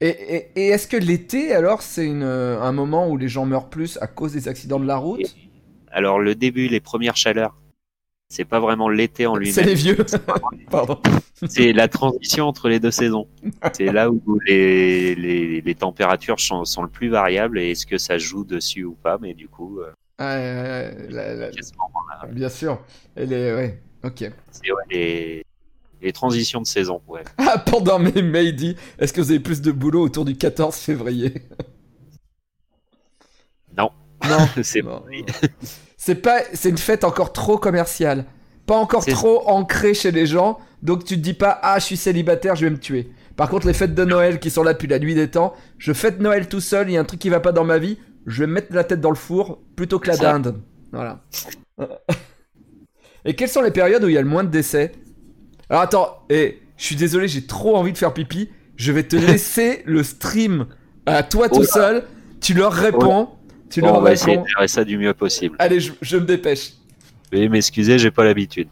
Et, et- et est-ce que l'été, alors, c'est euh, un moment où les gens meurent plus à cause des accidents de la route? Et- Alors le début, les premières chaleurs, c'est pas vraiment l'été en C'est les lui-même, vieux. Pardon. c'est la transition entre les deux saisons. C'est là où les, les, les températures sont, sont le plus variables et est-ce que ça joue dessus ou pas, mais du coup, euh, ouais, ouais, la- la- bien sûr. Elle est, ouais, ok. c'est ouais, les, les transitions de saison. Ouais. Ah, pendant mes mails, dit Est-ce que vous avez plus de boulot autour du 14 février? Non, Non. c'est Non. C'est pas, c'est une fête encore trop commerciale, pas encore trop ancrée chez les gens. Donc tu te dis pas ah je suis célibataire, je vais me tuer. Par contre les fêtes de Noël qui sont là depuis la nuit des temps, je fête Noël tout seul, il y a un truc qui va pas dans ma vie, je vais me mettre la tête dans le four plutôt que la dinde. Voilà. Et quelles sont les périodes où il y a le moins de décès? Alors attends, et je suis désolé, j'ai trop envie de faire pipi. Je vais te laisser le stream à toi tout Oula. seul. Tu leur réponds. Tu Bon, on va essayer de faire ça du mieux possible. Allez, je, je me dépêche. Veuillez m'excuser, j'ai pas l'habitude.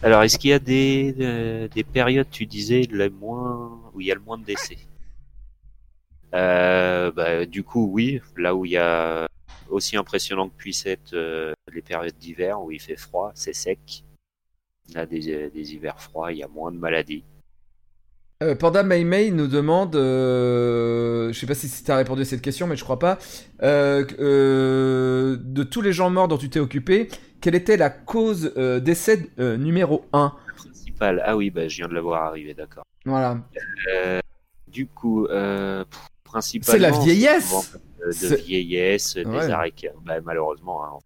Alors, est-ce qu'il y a des, euh, des périodes, tu disais, les moins, où il y a le moins de décès? Euh, bah, Du coup, oui. Là où il y a aussi impressionnant que puisse être euh, les périodes d'hiver où il fait froid, c'est sec. Là, des, des hivers froids, il y a moins de maladies. Euh, Panda May May nous demande, euh, je sais pas si tu as répondu à cette question, mais je crois pas, euh, euh, de tous les gens morts dont tu t'es occupé, quelle était la cause euh, décès euh, numéro 1 Principal, ah oui, bah, je viens de le voir arriver, d'accord. Voilà. Du coup, pff, C'est principalement. la vieillesse De vieillesse, des Ouais. arrêts, bah, malheureusement, hein,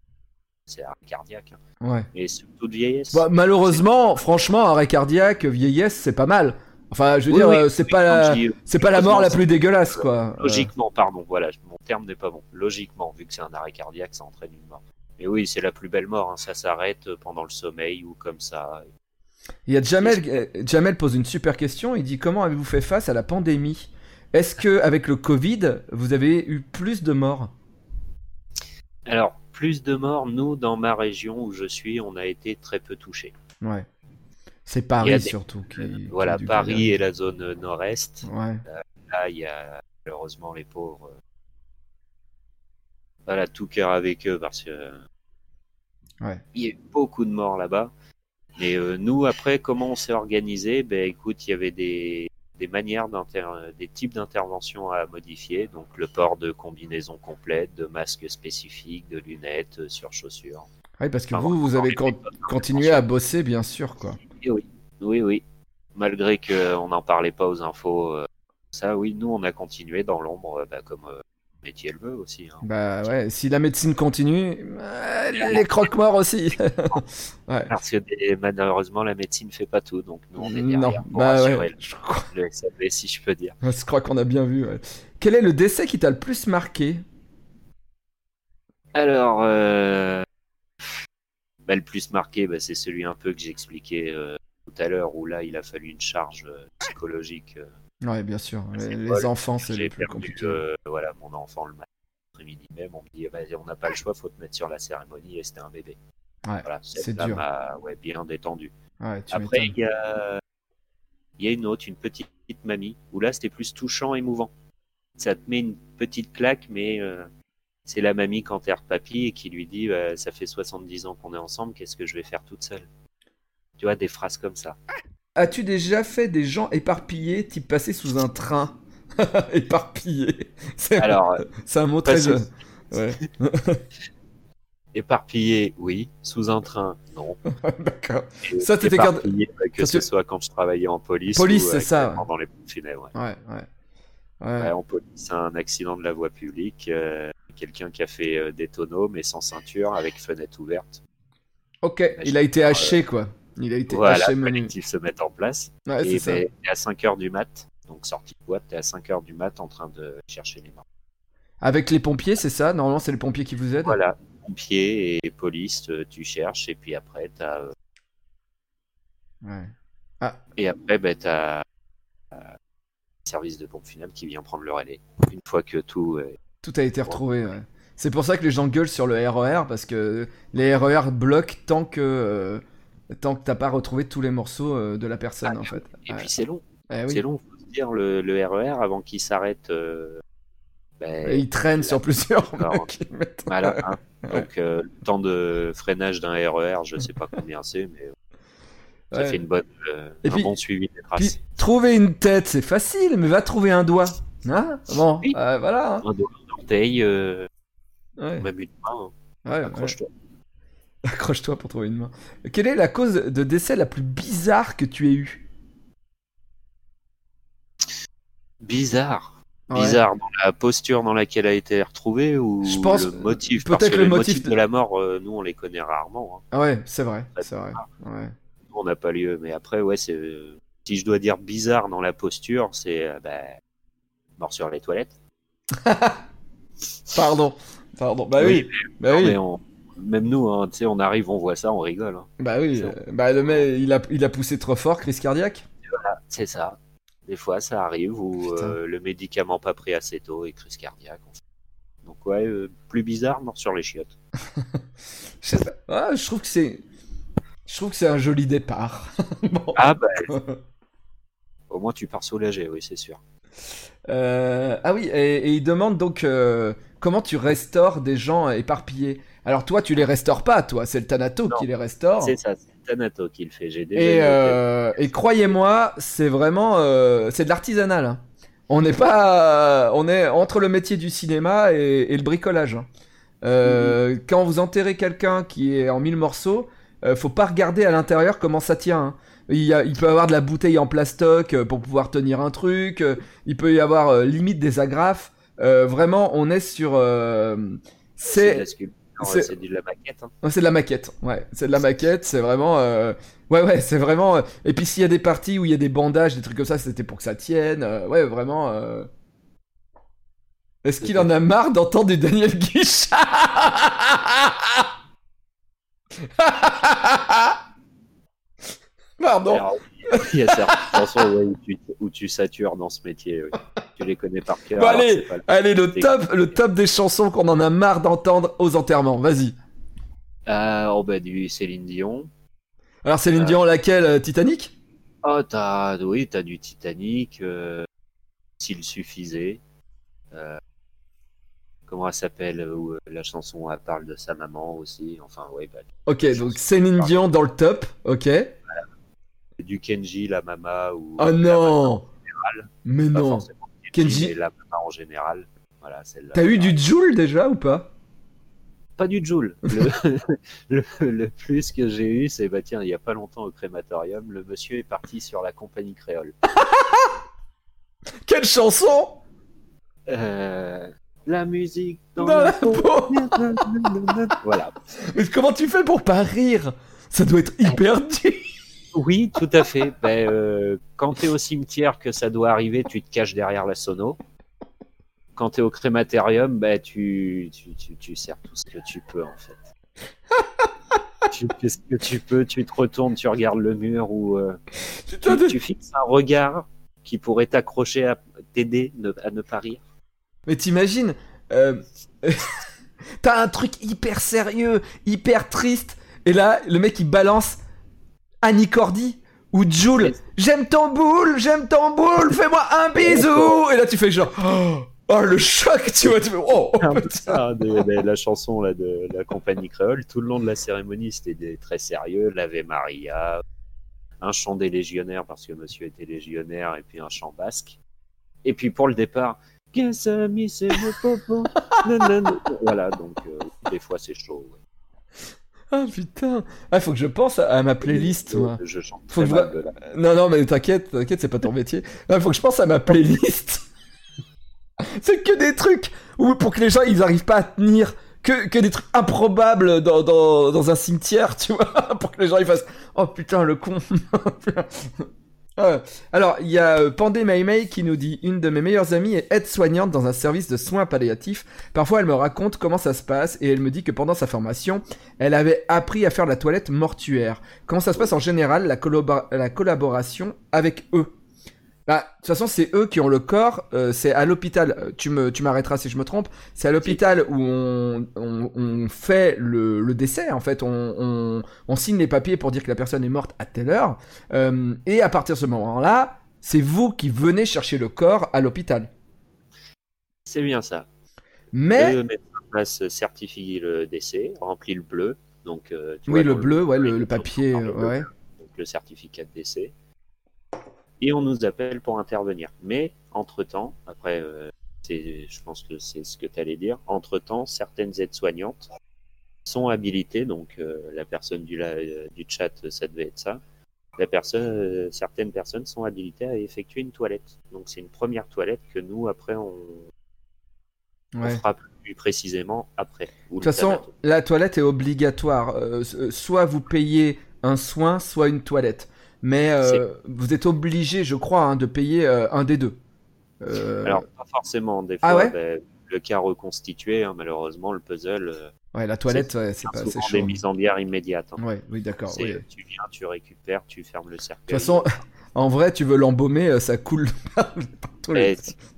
c'est arrêt cardiaque. hein. Ouais. Mais surtout de vieillesse. Bah, malheureusement, franchement, arrêt cardiaque, vieillesse, c'est pas mal. Enfin, je veux Oui, dire, oui, euh, c'est oui, pas la, je dis- c'est pas la mort la plus dégueulasse, quoi. Euh, Logiquement, pardon, voilà, mon terme n'est pas bon. Logiquement, vu que c'est un arrêt cardiaque, ça entraîne une mort. Mais oui, c'est la plus belle mort, hein, ça s'arrête pendant le sommeil ou comme ça. Il y a Jamel, euh, Jamel pose une super question. Il dit comment avez-vous fait face à la pandémie? Est-ce que avec le Covid, vous avez eu plus de morts? Alors, plus de morts, nous, dans ma région où je suis, on a été très peu touchés. Ouais. C'est Paris des- surtout qui. qui voilà, Paris et la zone euh, nord-est. Ouais. Là, il y a malheureusement les pauvres. euh, Voilà, tout cœur avec eux parce que euh, Ouais. il y a eu beaucoup de morts là-bas. Mais euh, nous, après, comment on s'est organisé? Ben, écoute, il y avait des, des manières des types d'interventions à modifier. Donc, le port de combinaisons complètes, de masques spécifiques, de lunettes, euh, sur chaussures. Ouais, parce que Enfin, vous, vous avez con- continué à bosser, bien sûr, quoi. Et oui, oui, oui. Malgré qu'on n'en parlait pas aux infos, euh, ça, oui, nous, on a continué dans l'ombre, euh, bah, comme euh, le métier le veut aussi. hein. Bah ouais, si la médecine continue, euh, les croque-morts aussi. ouais. Parce que des- malheureusement, la médecine fait pas tout, donc nous, on est Non, derrière pour bah ouais. Je crois, le SAV, si je peux dire. je crois qu'on a bien vu. ouais. Quel est le décès qui t'a le plus marqué? Alors, euh, bah, le plus marqué, bah, c'est celui un peu que j'expliquais euh, tout à l'heure, où là, il a fallu une charge euh, psychologique. euh, Ouais, bien sûr. Les, enfants, c'est le plus perdu compliqué. voilà, mon enfant le matin, après-midi même. On me dit, bah, on n'a pas le choix, faut te mettre sur la cérémonie et c'était un bébé. Ouais, Voilà, c'est dur. ouais, bien détendu. Ouais, Après, il y a, il y a une autre, une petite mamie, où là, c'était plus touchant, émouvant. Ça te met une petite claque, mais c'est la mamie qui enterre papy et qui lui dit euh, Ça fait 70 ans qu'on est ensemble, qu'est-ce que je vais faire toute seule? Tu vois, des phrases comme ça. As-tu déjà fait des gens éparpillés, type passé sous un train? Éparpillé. C'est Alors, euh, c'est un mot très passer- jeune. Ouais, éparpillé, oui. Sous un train, non. d'accord. Et Ça, t'étais éparpillé, bah, que Ça, ce tu- soit quand je travaillais en police. Police, ou c'est ça, Dans les pompes funèbres, ouais. Ouais, ouais. Ouais, Ouais. en police, un accident de la voie publique, euh, quelqu'un qui a fait euh, des tonneaux mais sans ceinture, avec fenêtre ouverte. Ok, il a été haché, quoi. Il a été Voilà, haché collectif se met en place. Ouais, c'est et ça. ben, à 5 heures du mat, donc sortie de boîte, t'es à 5 heures du mat en train de chercher les morts. Avec les pompiers, c'est ça? Normalement, c'est les pompiers qui vous aident Voilà, pompiers et police, euh, tu cherches, et puis après, t'as euh, Ouais. Ah. Et après, bah, t'as euh, le service de pompe funèbre qui vient prendre le relais. Une fois que tout est... Tout a été retrouvé, ouais. C'est pour ça que les gens gueulent sur le RER, parce que les RER bloquent tant que, euh, tant que t'as pas retrouvé tous les morceaux euh, de la personne, Ah, en fait. Et puis c'est long. Eh oui. C'est long, faut se dire, le, le RER, avant qu'il s'arrête... euh, Et ils traînent sur plusieurs. Voilà. hein. Ouais. Donc, euh, le temps de freinage d'un RER, je sais pas combien c'est, mais ça Ouais. fait une bonne, euh, Et un puis- bon suivi des traces. Puis, trouver une tête, c'est facile, mais va trouver un doigt. Hein Bon, Oui. voilà. hein. Un doigt, euh, Ouais, même une main, hein. ouais, ouais. accroche-toi. Accroche-toi pour trouver une main. Quelle est la cause de décès la plus bizarre que tu aies eue? Bizarre. Ouais. Bizarre dans la posture dans laquelle a été retrouvée ou Je pense- le motif? peut-être le les motif motifs de- de la mort, euh, nous on les connaît rarement. hein. Ah ouais, c'est vrai, c'est vrai. Ouais. Nous, on n'a pas lieu. Mais après, ouais, c'est. euh, Si je dois dire bizarre dans la posture, c'est euh, bah, mort sur les toilettes. Pardon, pardon. Bah oui, bah Non, oui, mais on- Même nous, hein, tu sais, on arrive, on voit ça, on rigole. hein. bah oui. euh, Bah le mec, il a, il a poussé trop fort, crise cardiaque. C'est ça. Des fois, ça arrive où Putain. euh, le médicament pas pris assez tôt et crise cardiaque. en fait. Donc ouais, euh, plus bizarre, mort sur les chiottes. Je. Ouais, je trouve que c'est, je trouve que c'est un joli départ. Bon. Ah bah, au moins tu pars soulagé, oui, c'est sûr. Euh, ah oui, et, et il demande donc euh, comment tu restaures des gens éparpillés. Alors toi, tu les restaures pas, toi, c'est le Thanato Non. qui les restaure. C'est ça, c'est Thanato qui le fait. J'ai Et, euh, et croyez-moi, c'est vraiment, c'est de l'artisanal. hein. On n'est pas, on est entre le métier du cinéma et, et le bricolage. hein. Euh, Quand vous enterrez quelqu'un qui est en mille morceaux, faut pas regarder à l'intérieur comment ça tient. hein. Il, y a- il peut y avoir de la bouteille en plastoc euh, pour pouvoir tenir un truc. euh, Il peut y avoir euh, limite des agrafes. Vraiment, on est sur. c'est de c'est de la maquette. hein. C'est de la maquette, ouais. C'est de la maquette, c'est vraiment. euh, Ouais, ouais, c'est vraiment. euh, Et puis s'il y a des parties où il y a des bandages, des trucs comme ça, c'était pour que ça tienne. euh, Ouais, vraiment. Est-ce qu'il en a marre d'entendre du Daniel Guichard? Pardon. Alors, il y a certaines chansons ouais, où, tu, où tu satures dans ce métier. oui. Tu les connais par cœur. Bon, allez, pas le- allez, le top, le top des chansons qu'on en a marre d'entendre aux enterrements. Vas-y. Ah, oh bah du Céline Dion. Alors Céline Euh. Dion, laquelle euh, Titanic? Oh, t'as, oui, t'as du Titanic, euh, s'il suffisait. Euh, comment elle s'appelle où, euh, La chanson, elle parle de sa maman aussi. Enfin, ouais, bah, Ok, donc Céline Dion dans le top. Ok. Du Kenji, la mama ou. Oh non général. Mais non Kenji, la mama en général. Voilà, celle-là. T'as eu du Joule déjà ou pas? Pas du Joule. Le, le, le plus que j'ai eu, c'est bah tiens, il y a pas longtemps au crématorium, le monsieur est parti sur la compagnie créole. Quelle chanson Euh, la musique dans, Dans la la peau. peau. voilà. Mais comment tu fais pour pas rire? Ça doit être hyper dur Oui, tout à fait. Ben, euh, quand tu es au cimetière que ça doit arriver, tu te caches derrière la sono. Quand tu es au crématorium, ben, tu, tu, tu, tu sers tout ce que tu peux, en fait. tu fais ce que tu peux, tu te retournes, tu regardes le mur ou euh, tu, fixes un regard qui pourrait t'accrocher à t'aider à ne pas rire. Mais t'imagines euh, T'as un truc hyper sérieux, hyper triste, et là, le mec il balance Annie Cordy ou Joule. J'aime ton boule, j'aime ton boule, fais-moi un bisou Et là tu fais genre Oh, oh, le choc, tu vois, tu fais Oh, oh, putain. Ah, de- de la chanson là, de la compagnie créole, tout le long de la cérémonie, c'était des- très sérieux. L'Ave Maria, un chant des légionnaires parce que monsieur était légionnaire, et puis un chant basque. Et puis pour le départ, Qu'est-ce que mis, c'est mon popo? Nanana. Voilà, donc euh, des fois c'est chaud. ouais. Ah putain Ah, faut que je pense à, à ma playlist, Je- moi. Je chante Faut très que je mal de la- Non, non, mais t'inquiète, t'inquiète, c'est pas ton métier. Faut que je pense à ma playlist. c'est que des trucs où pour que les gens ils arrivent pas à tenir. Que, que des trucs improbables dans, dans, dans un cimetière, tu vois, pour que les gens ils fassent Oh putain, le con. Ah, alors, il y a euh, Pandé Maymay qui nous dit Une de mes meilleures amies est aide-soignante dans un service de soins palliatifs. Parfois, elle me raconte comment ça se passe et elle me dit que pendant sa formation, elle avait appris à faire la toilette mortuaire. Comment ça se passe en général, la collaboration avec eux? Bah, de toute façon, c'est eux qui ont le corps. euh, c'est à l'hôpital. euh, Tu me, tu m'arrêteras si je me trompe. C'est à l'hôpital où on, on, on fait le, le décès. En fait, on, on, signe les papiers pour dire que la personne est morte à telle heure. Euh, et à partir de ce moment-là, c'est vous qui venez chercher le corps à l'hôpital. C'est bien ça. Mais Le en place certifie le décès, remplit le bleu. Donc, euh, tu oui, vois, le bleu, ouais, le, dans le papier, bleu, ouais. donc le certificat de décès. Et on nous appelle pour intervenir. Mais entre-temps, après, euh, c'est, je pense que c'est ce que tu allais dire, entre-temps, certaines aides-soignantes sont habilitées, donc euh, la personne du, la- euh, du chat, ça devait être ça. La personne, euh, certaines personnes sont habilitées à effectuer une toilette. Donc c'est une première toilette que nous, après, on, on ouais. fera plus précisément après. De toute façon, la toilette est obligatoire. Euh, euh, soit vous payez un soin, soit une toilette. Mais euh, vous êtes obligé, je crois, hein, de payer euh, un des deux. Euh, Alors, pas forcément. Des fois, Ah ouais ben, le cas reconstitué, hein, malheureusement, le puzzle, euh, ouais, la toilette, ouais, c'est pas, c'est souvent chaud. des mises en bière immédiates. hein. Ouais, oui, d'accord. Oui. euh, Tu viens, tu récupères, tu fermes le cercueil. De toute façon, en vrai, tu veux l'embaumer, euh, ça coule partout. Les-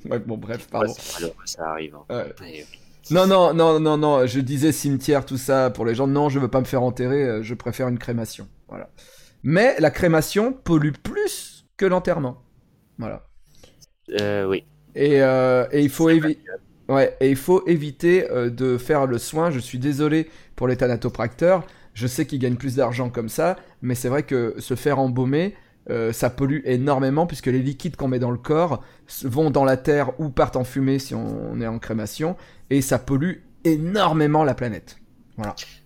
Ouais, bon, bref, ouais, pardon. malheureux, ça arrive. hein. Ouais. Non, non, non, non, non, je disais cimetière, tout ça, pour les gens, non, je veux pas me faire enterrer, euh, je préfère une crémation. Voilà. Mais la crémation pollue plus que l'enterrement. Voilà. euh, oui. Et, euh, et il faut éviter. Ouais, et il faut éviter euh, de faire le soin. Je suis désolé pour les thanatopracteurs. Je sais qu'ils gagnent plus d'argent comme ça, mais c'est vrai que se faire embaumer, euh, ça pollue énormément puisque les liquides qu'on met dans le corps vont dans la terre ou partent en fumée si on, est en crémation, et ça pollue énormément la planète.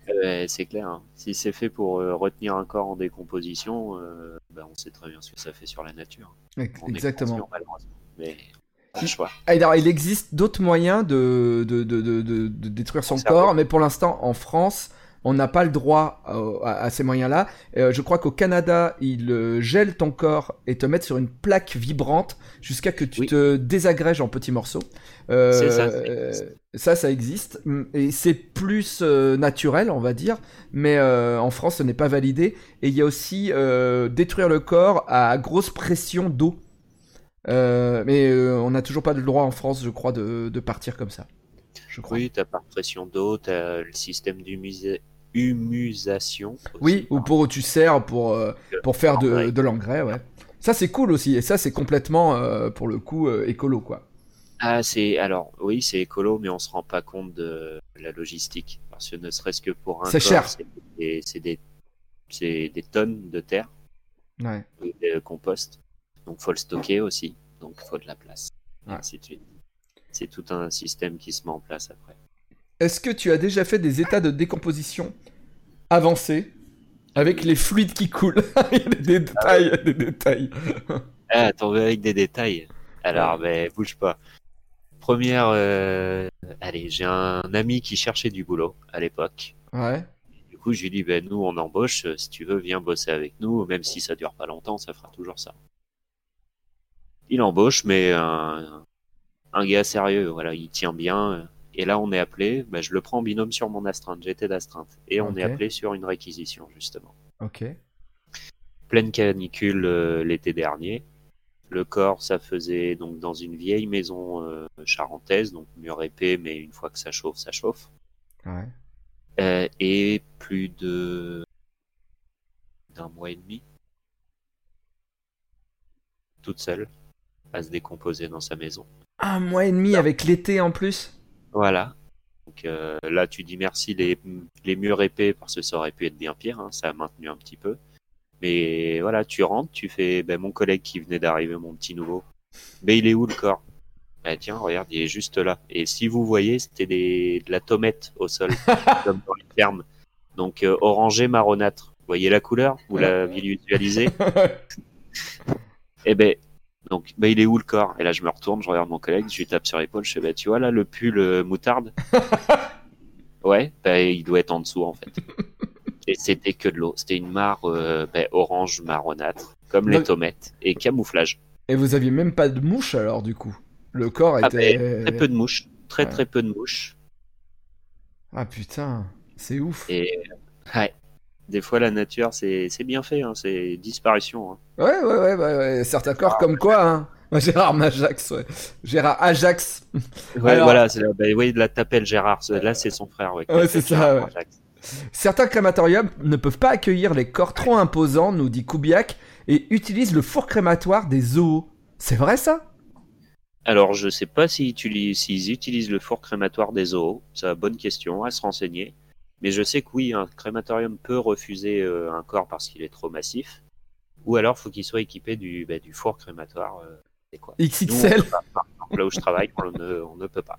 Euh, c'est clair. hein. Si c'est fait pour euh, retenir un corps en décomposition, euh, ben, on sait très bien ce que ça fait sur la nature. Ex- On est Exactement. conscient, malheureusement. Mais pas le choix. Ah, Alors, il existe d'autres moyens de, de, de, de, de- de détruire son Conserver. corps, mais pour l'instant, en France, on n'a pas le droit euh, à, à ces moyens-là. Euh, je crois qu'au Canada, ils euh, gèlent ton corps et te mettent sur une plaque vibrante jusqu'à que tu Oui. te désagrèges en petits morceaux. Euh, ça, ça euh, existe. ça, ça existe. Mm, Et c'est plus euh, naturel, on va dire. Mais en France, ce n'est pas validé. Et il y a aussi détruire le corps à grosse pression d'eau. Mais on n'a toujours pas le droit en France, je crois, de, de partir comme ça. Je crois. Oui, t'as par pression d'eau, t'as le système d'humus- humusation. aussi, Oui, ou pour tu sers pour, euh, pour faire de, Engrais. de l'engrais, ouais. Ça, c'est cool aussi. Et ça, c'est complètement, euh, pour le coup, euh, écolo, quoi. Ah, c'est alors oui, c'est écolo, mais on se rend pas compte de la logistique parce que ne serait-ce que pour un C'est cher. c'est des, c'est des, tonnes de terre Ouais. de compost, donc faut le stocker aussi, donc faut de la place, Ouais. C'est tout un système qui se met en place après. Est-ce que tu as déjà fait des états de décomposition? Avancés avec les fluides qui coulent Il y a des détails, des détails. Ah, veux avec des détails Alors, ben bouge pas. Première, euh, allez, j'ai un ami qui cherchait du boulot à l'époque. Ouais. Du coup, je lui dis, ben, nous, on embauche. Si tu veux, viens bosser avec nous. Même si ça dure pas longtemps, ça fera toujours ça. Il embauche, mais un, un gars sérieux. Voilà, il tient bien. Et là, on est appelé. Ben, je le prends en binôme sur mon astreinte. J'étais d'astreinte. Et on est appelé sur une réquisition, justement. Ok. Pleine canicule euh, l'été dernier. Le corps, ça faisait donc dans une vieille maison euh, charentaise, donc mur épais, mais une fois que ça chauffe, ça chauffe. Ouais. Euh, et plus de d'un mois et demi, toute seule, à se décomposer dans sa maison. Un mois et demi avec l'été en plus? Voilà. Donc euh, là, tu dis merci les, les murs épais parce que ça aurait pu être bien pire, hein, ça a maintenu un petit peu. Mais voilà, tu rentres, tu fais ben, mon collègue qui venait d'arriver, mon petit nouveau. Mais il est où le corps? Ben tiens, regarde, il est juste là. Et si vous voyez, c'était des, de la tomate au sol, comme dans les fermes. Donc euh, orangé marronâtre. Vous voyez la couleur Vous la visualisez Eh ben, donc, ben, il est où le corps? Et là, je me retourne, je regarde mon collègue, je lui tape sur l'épaule, je fais, ben, tu vois là, le pull euh, moutarde Ouais, ben, il doit être en dessous, en fait. Et c'était que de l'eau. C'était une mare euh, ben, orange marronâtre. comme les Donc- tomates, et camouflage. Et vous aviez même pas de mouche alors du coup? Le corps Ah, était. Très peu de mouches, très Ouais. très peu de mouches. Ah putain, c'est ouf. Et ouais, des fois la nature c'est bien fait, hein, c'est disparition. hein. Ouais, ouais, ouais, ouais, ouais. certains corps comme quoi, hein. Gérard Majax, ouais. Gérard Ajax. Ouais, Alors- voilà, c'est la, bah, oui, là t'appelles Gérard, là c'est son frère. Ouais, c'est ça, ouais. Certains crématoriums ne peuvent pas accueillir les corps trop imposants, nous dit Koubiak, et utilisent le four crématoire des zoos. C'est vrai ça? Alors je sais pas s'ils utilisent, utilisent le four crématoire des zoos, c'est une bonne question à se renseigner. Mais je sais que oui, un crématorium peut refuser euh, un corps parce qu'il est trop massif, ou alors faut qu'il soit équipé du, bah, du four crématoire. euh, quoi XXL. pas. Là où je travaille, on ne, on ne peut pas.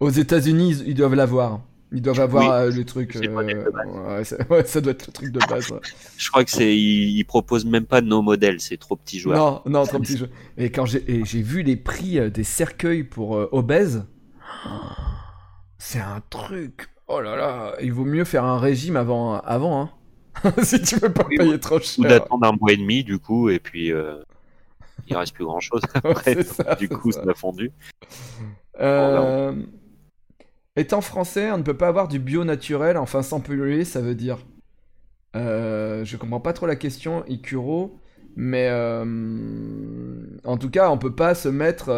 Aux États-Unis, ils- doivent l'avoir. Ils doivent avoir Oui, euh, le truc. base. ouais, c'est- ouais, ça doit être le truc de base. ouais. Je crois que c'est, ils, ils proposent même pas de nos modèles, c'est trop petits joueurs. Non, non, trop petit jeu. Et quand j'ai et j'ai vu les prix euh, des cercueils pour euh, obèses, c'est un truc. Oh là là, il vaut mieux faire un régime avant, avant, hein. si tu veux pas Oui, payer trop Ou cher. d'attendre un mois et demi, du coup, et puis euh, il reste plus grand chose après. ça, du coup, ça. a fondu. Euh, Étant français, on ne peut pas avoir du bio naturel, enfin sans polluer, ça veut dire. Euh, je comprends pas trop la question, Ikuro, mais euh, en tout cas, on peut pas se mettre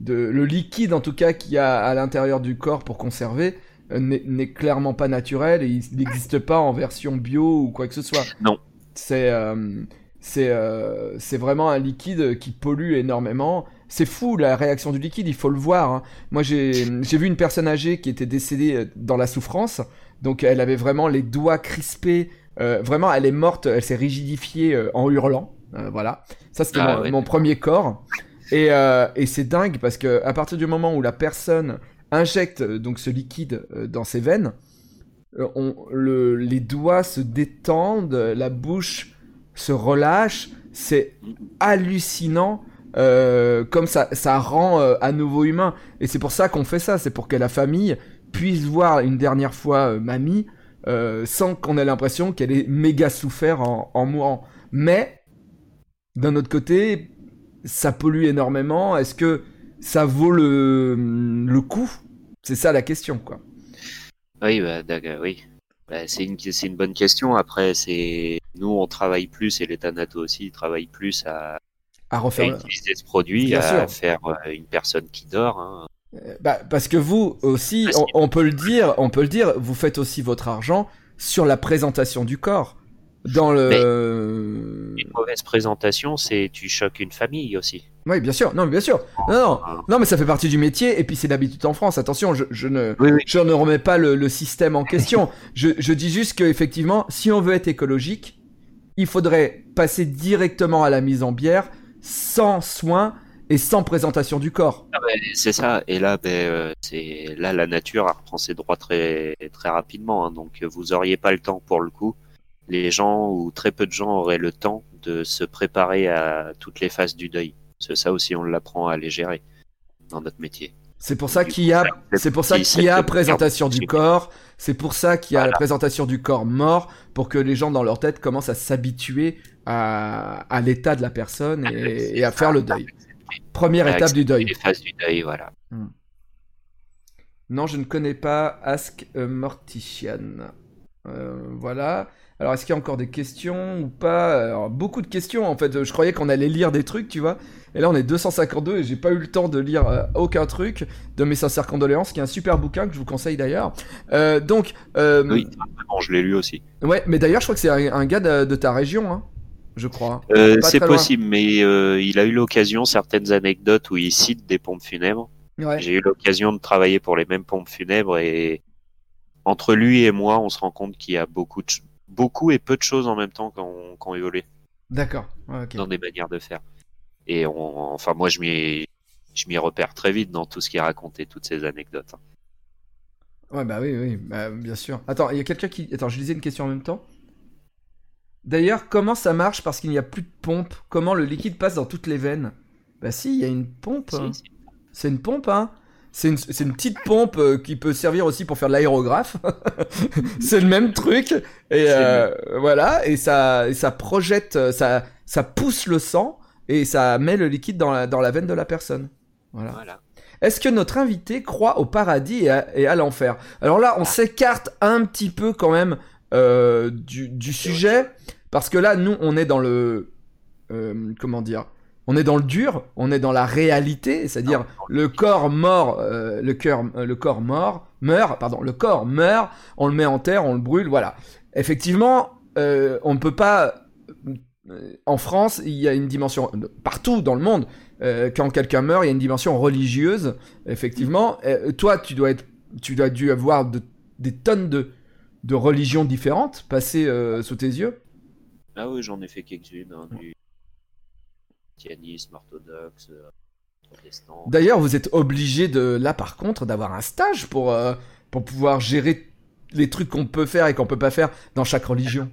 de le liquide en tout cas qu'il y a à l'intérieur du corps pour conserver n'est n'est clairement pas naturel et il n'existe pas en version bio ou quoi que ce soit. Non. C'est euh, c'est euh, vraiment un liquide qui pollue énormément. C'est fou la réaction du liquide, il faut le voir. hein. Moi j'ai vu une personne âgée qui était décédée euh, dans la souffrance, donc elle avait vraiment les doigts crispés. euh, vraiment, elle est morte, elle s'est rigidifiée euh, en hurlant. Euh, voilà, ça c'était Ah mon, ouais. mon premier corps. Et, euh, et c'est dingue parce que à partir du moment où la personne injecte euh, donc ce liquide euh, dans ses veines, euh, les doigts se détendent, la bouche se relâche, c'est hallucinant. comme ça, ça rend à nouveau humain. Et c'est pour ça qu'on fait ça, c'est pour que la famille puisse voir une dernière fois mamie sans qu'on ait l'impression qu'elle ait méga souffert en, en mourant. Mais d'un autre côté, ça pollue énormément. Est-ce que ça vaut le, le coup C'est ça la question, quoi. Oui, bah, d'accord, oui. Bah, c'est une, bonne question. Après, c'est nous, on travaille plus et l'État NATO aussi travaille plus à, À à refaire. le- utiliser ce produit, Bien à sûr. faire euh, une personne qui dort. hein. Bah, parce que vous aussi, on peut le dire, on peut le dire, vous faites aussi votre argent sur la présentation du corps. Dans le. Une mauvaise présentation, c'est tu choques une famille aussi. Oui, bien sûr. Non, mais bien sûr. Non, non, non, mais ça fait partie du métier. Et puis c'est l'habitude en France. Attention, je, je ne, Oui, oui. je ne remets pas le, le système en question. je, je dis juste qu'effectivement, si on veut être écologique, il faudrait passer directement à la mise en bière, sans soin et sans présentation du corps. Ah ben, c'est ça. Et là, ben, euh, c'est là la nature reprend ses droits très très rapidement. hein. Donc vous auriez pas le temps pour le coup. Les gens ou très peu de gens auraient le temps de se préparer à toutes les phases du deuil. Parce que ça aussi, on l'apprend à les gérer dans notre métier. C'est pour ça qu'il y a, c'est pour ça qu'il y a présentation du corps. C'est pour ça qu'il y a la présentation du corps mort pour que les gens dans leur tête commencent à s'habituer à, à l'état de la personne et, et à faire le deuil. Première étape du deuil. Les phases du deuil, voilà. Non, je ne connais pas Ask a Mortician. Euh, voilà. Alors, est-ce qu'il y a encore des questions ou pas? Alors, beaucoup de questions en fait. Je croyais qu'on allait lire des trucs, tu vois. Et là, on est 252 et j'ai pas eu le temps de lire euh, aucun truc de mes sincères condoléances, qui est un super bouquin que je vous conseille d'ailleurs. Euh, donc, euh, Oui, bon, je l'ai lu aussi. ouais, mais d'ailleurs, je crois que c'est un, un gars de, de ta région, hein, je crois. C'est loin. possible, mais il a eu l'occasion, certaines anecdotes où il cite des pompes funèbres. Ouais. J'ai eu l'occasion de travailler pour les mêmes pompes funèbres et entre lui et moi, on se rend compte qu'il y a beaucoup, de, beaucoup et peu de choses en même temps qui ont, qui ont évolué D'accord. Dans des manières de faire. Et on, enfin, moi, je m'y, je m'y repère très vite dans tout ce qui est raconté, toutes ces anecdotes. hein. Ouais, bah oui, oui, bah, bien sûr. Attends, il y a quelqu'un qui. Attends, je lisais une question en même temps. D'ailleurs, comment ça marche parce qu'il n'y a plus de pompe? Comment le liquide passe dans toutes les veines? Bah si, il y a une pompe. Si, hein. si. C'est une pompe, hein c'est une, c'est une petite pompe euh, qui peut servir aussi pour faire de l'aérographe. c'est le même truc. Et euh, voilà, et ça, et ça projette, euh, ça, ça pousse le sang et ça met le liquide dans la, dans la veine de la personne. Voilà. Voilà. Est-ce que notre invité croit au paradis et à, l'enfer? Alors là, on s'écarte un petit peu quand même euh, du, du sujet, parce que là, nous, on est dans le... euh, comment dire? On est dans le dur, on est dans la réalité, c'est-à-dire le corps mort, euh, le, cœur, euh, le corps mort, meurt, pardon, le corps meurt, on le met en terre, on le brûle, voilà. Effectivement, euh, on ne peut pas... euh, En France, il y a une dimension, partout dans le monde, euh, quand quelqu'un meurt, il y a une dimension religieuse, effectivement. Euh, toi, tu dois être, tu dois dû avoir de- des tonnes de, de religions différentes passer euh, sous tes yeux. Ah oui, j'en ai fait quelques-unes, hein, du christianisme orthodoxe, euh, protestant. D'ailleurs, vous êtes obligé de, là par contre, d'avoir un stage pour, euh, pour pouvoir gérer les trucs qu'on peut faire et qu'on peut pas faire dans chaque religion.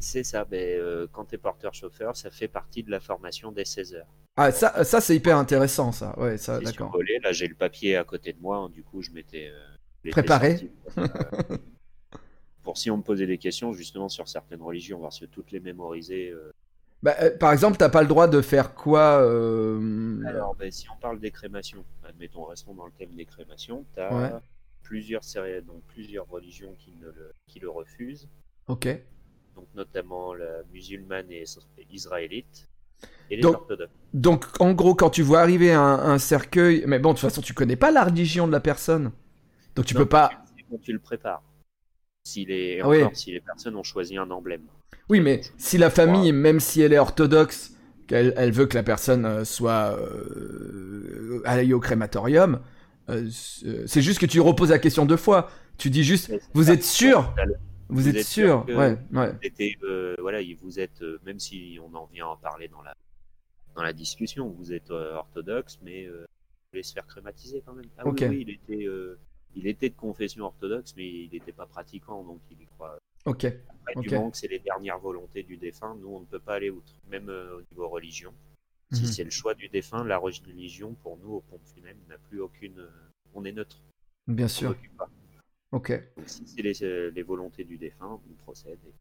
C'est ça, ben, euh, quand tu es porteur-chauffeur, ça fait partie de la formation des 16 heures. Ah, ça, ça c'est hyper intéressant, ça. Ouais, ça, d'accord. Là, j'ai le papier à côté de moi, hein, du coup, je m'étais. euh, Préparé. Pour, euh, si on me posait des questions, justement, sur certaines religions, parce que toutes les mémoriser. euh, Bah, euh, par exemple, t'as pas le droit de faire quoi euh, Alors, ben, si on parle des crémations, admettons, restons dans le thème des crémations, tu as Ouais. plusieurs, céré- donc, plusieurs religions qui, ne le, qui le refusent, Ok. Donc notamment la musulmane et is- israélite, et les Donc- orthodoxes. Donc, en gros, quand tu vois arriver un, un cercueil, mais bon, de toute façon, tu connais pas la religion de la personne, donc tu Non, peux pas. quand tu le prépares. Si les, Ah oui. encore, si les personnes ont choisi un emblème. Oui, mais si la famille, même si elle est orthodoxe, qu'elle elle veut que la personne euh, soit euh, aille au crématorium, euh, c'est juste que tu reposes la question deux fois. Tu dis juste, vous ça. êtes sûr Vous Vous, êtes, êtes sûr, sûr Ouais, ouais. était, euh, voilà, il- vous êtes, euh, même si on en vient à en parler dans la, dans la discussion, vous êtes euh, orthodoxe, mais euh, vous voulez se faire crématiser quand même. Ah oui, il était, euh, il était de confession orthodoxe, mais il n'était pas pratiquant, donc il y croit. Ok. Après, du moment que c'est les dernières volontés du défunt, nous, on ne peut pas aller outre, même euh, au niveau religion. Si Mhm. c'est le choix du défunt, la religion, pour nous, au pompe funèbre, n'a plus aucune. on est neutre. Bien On sûr. pas. Ok. Donc, si c'est les, euh, les volontés du défunt, on procède. et-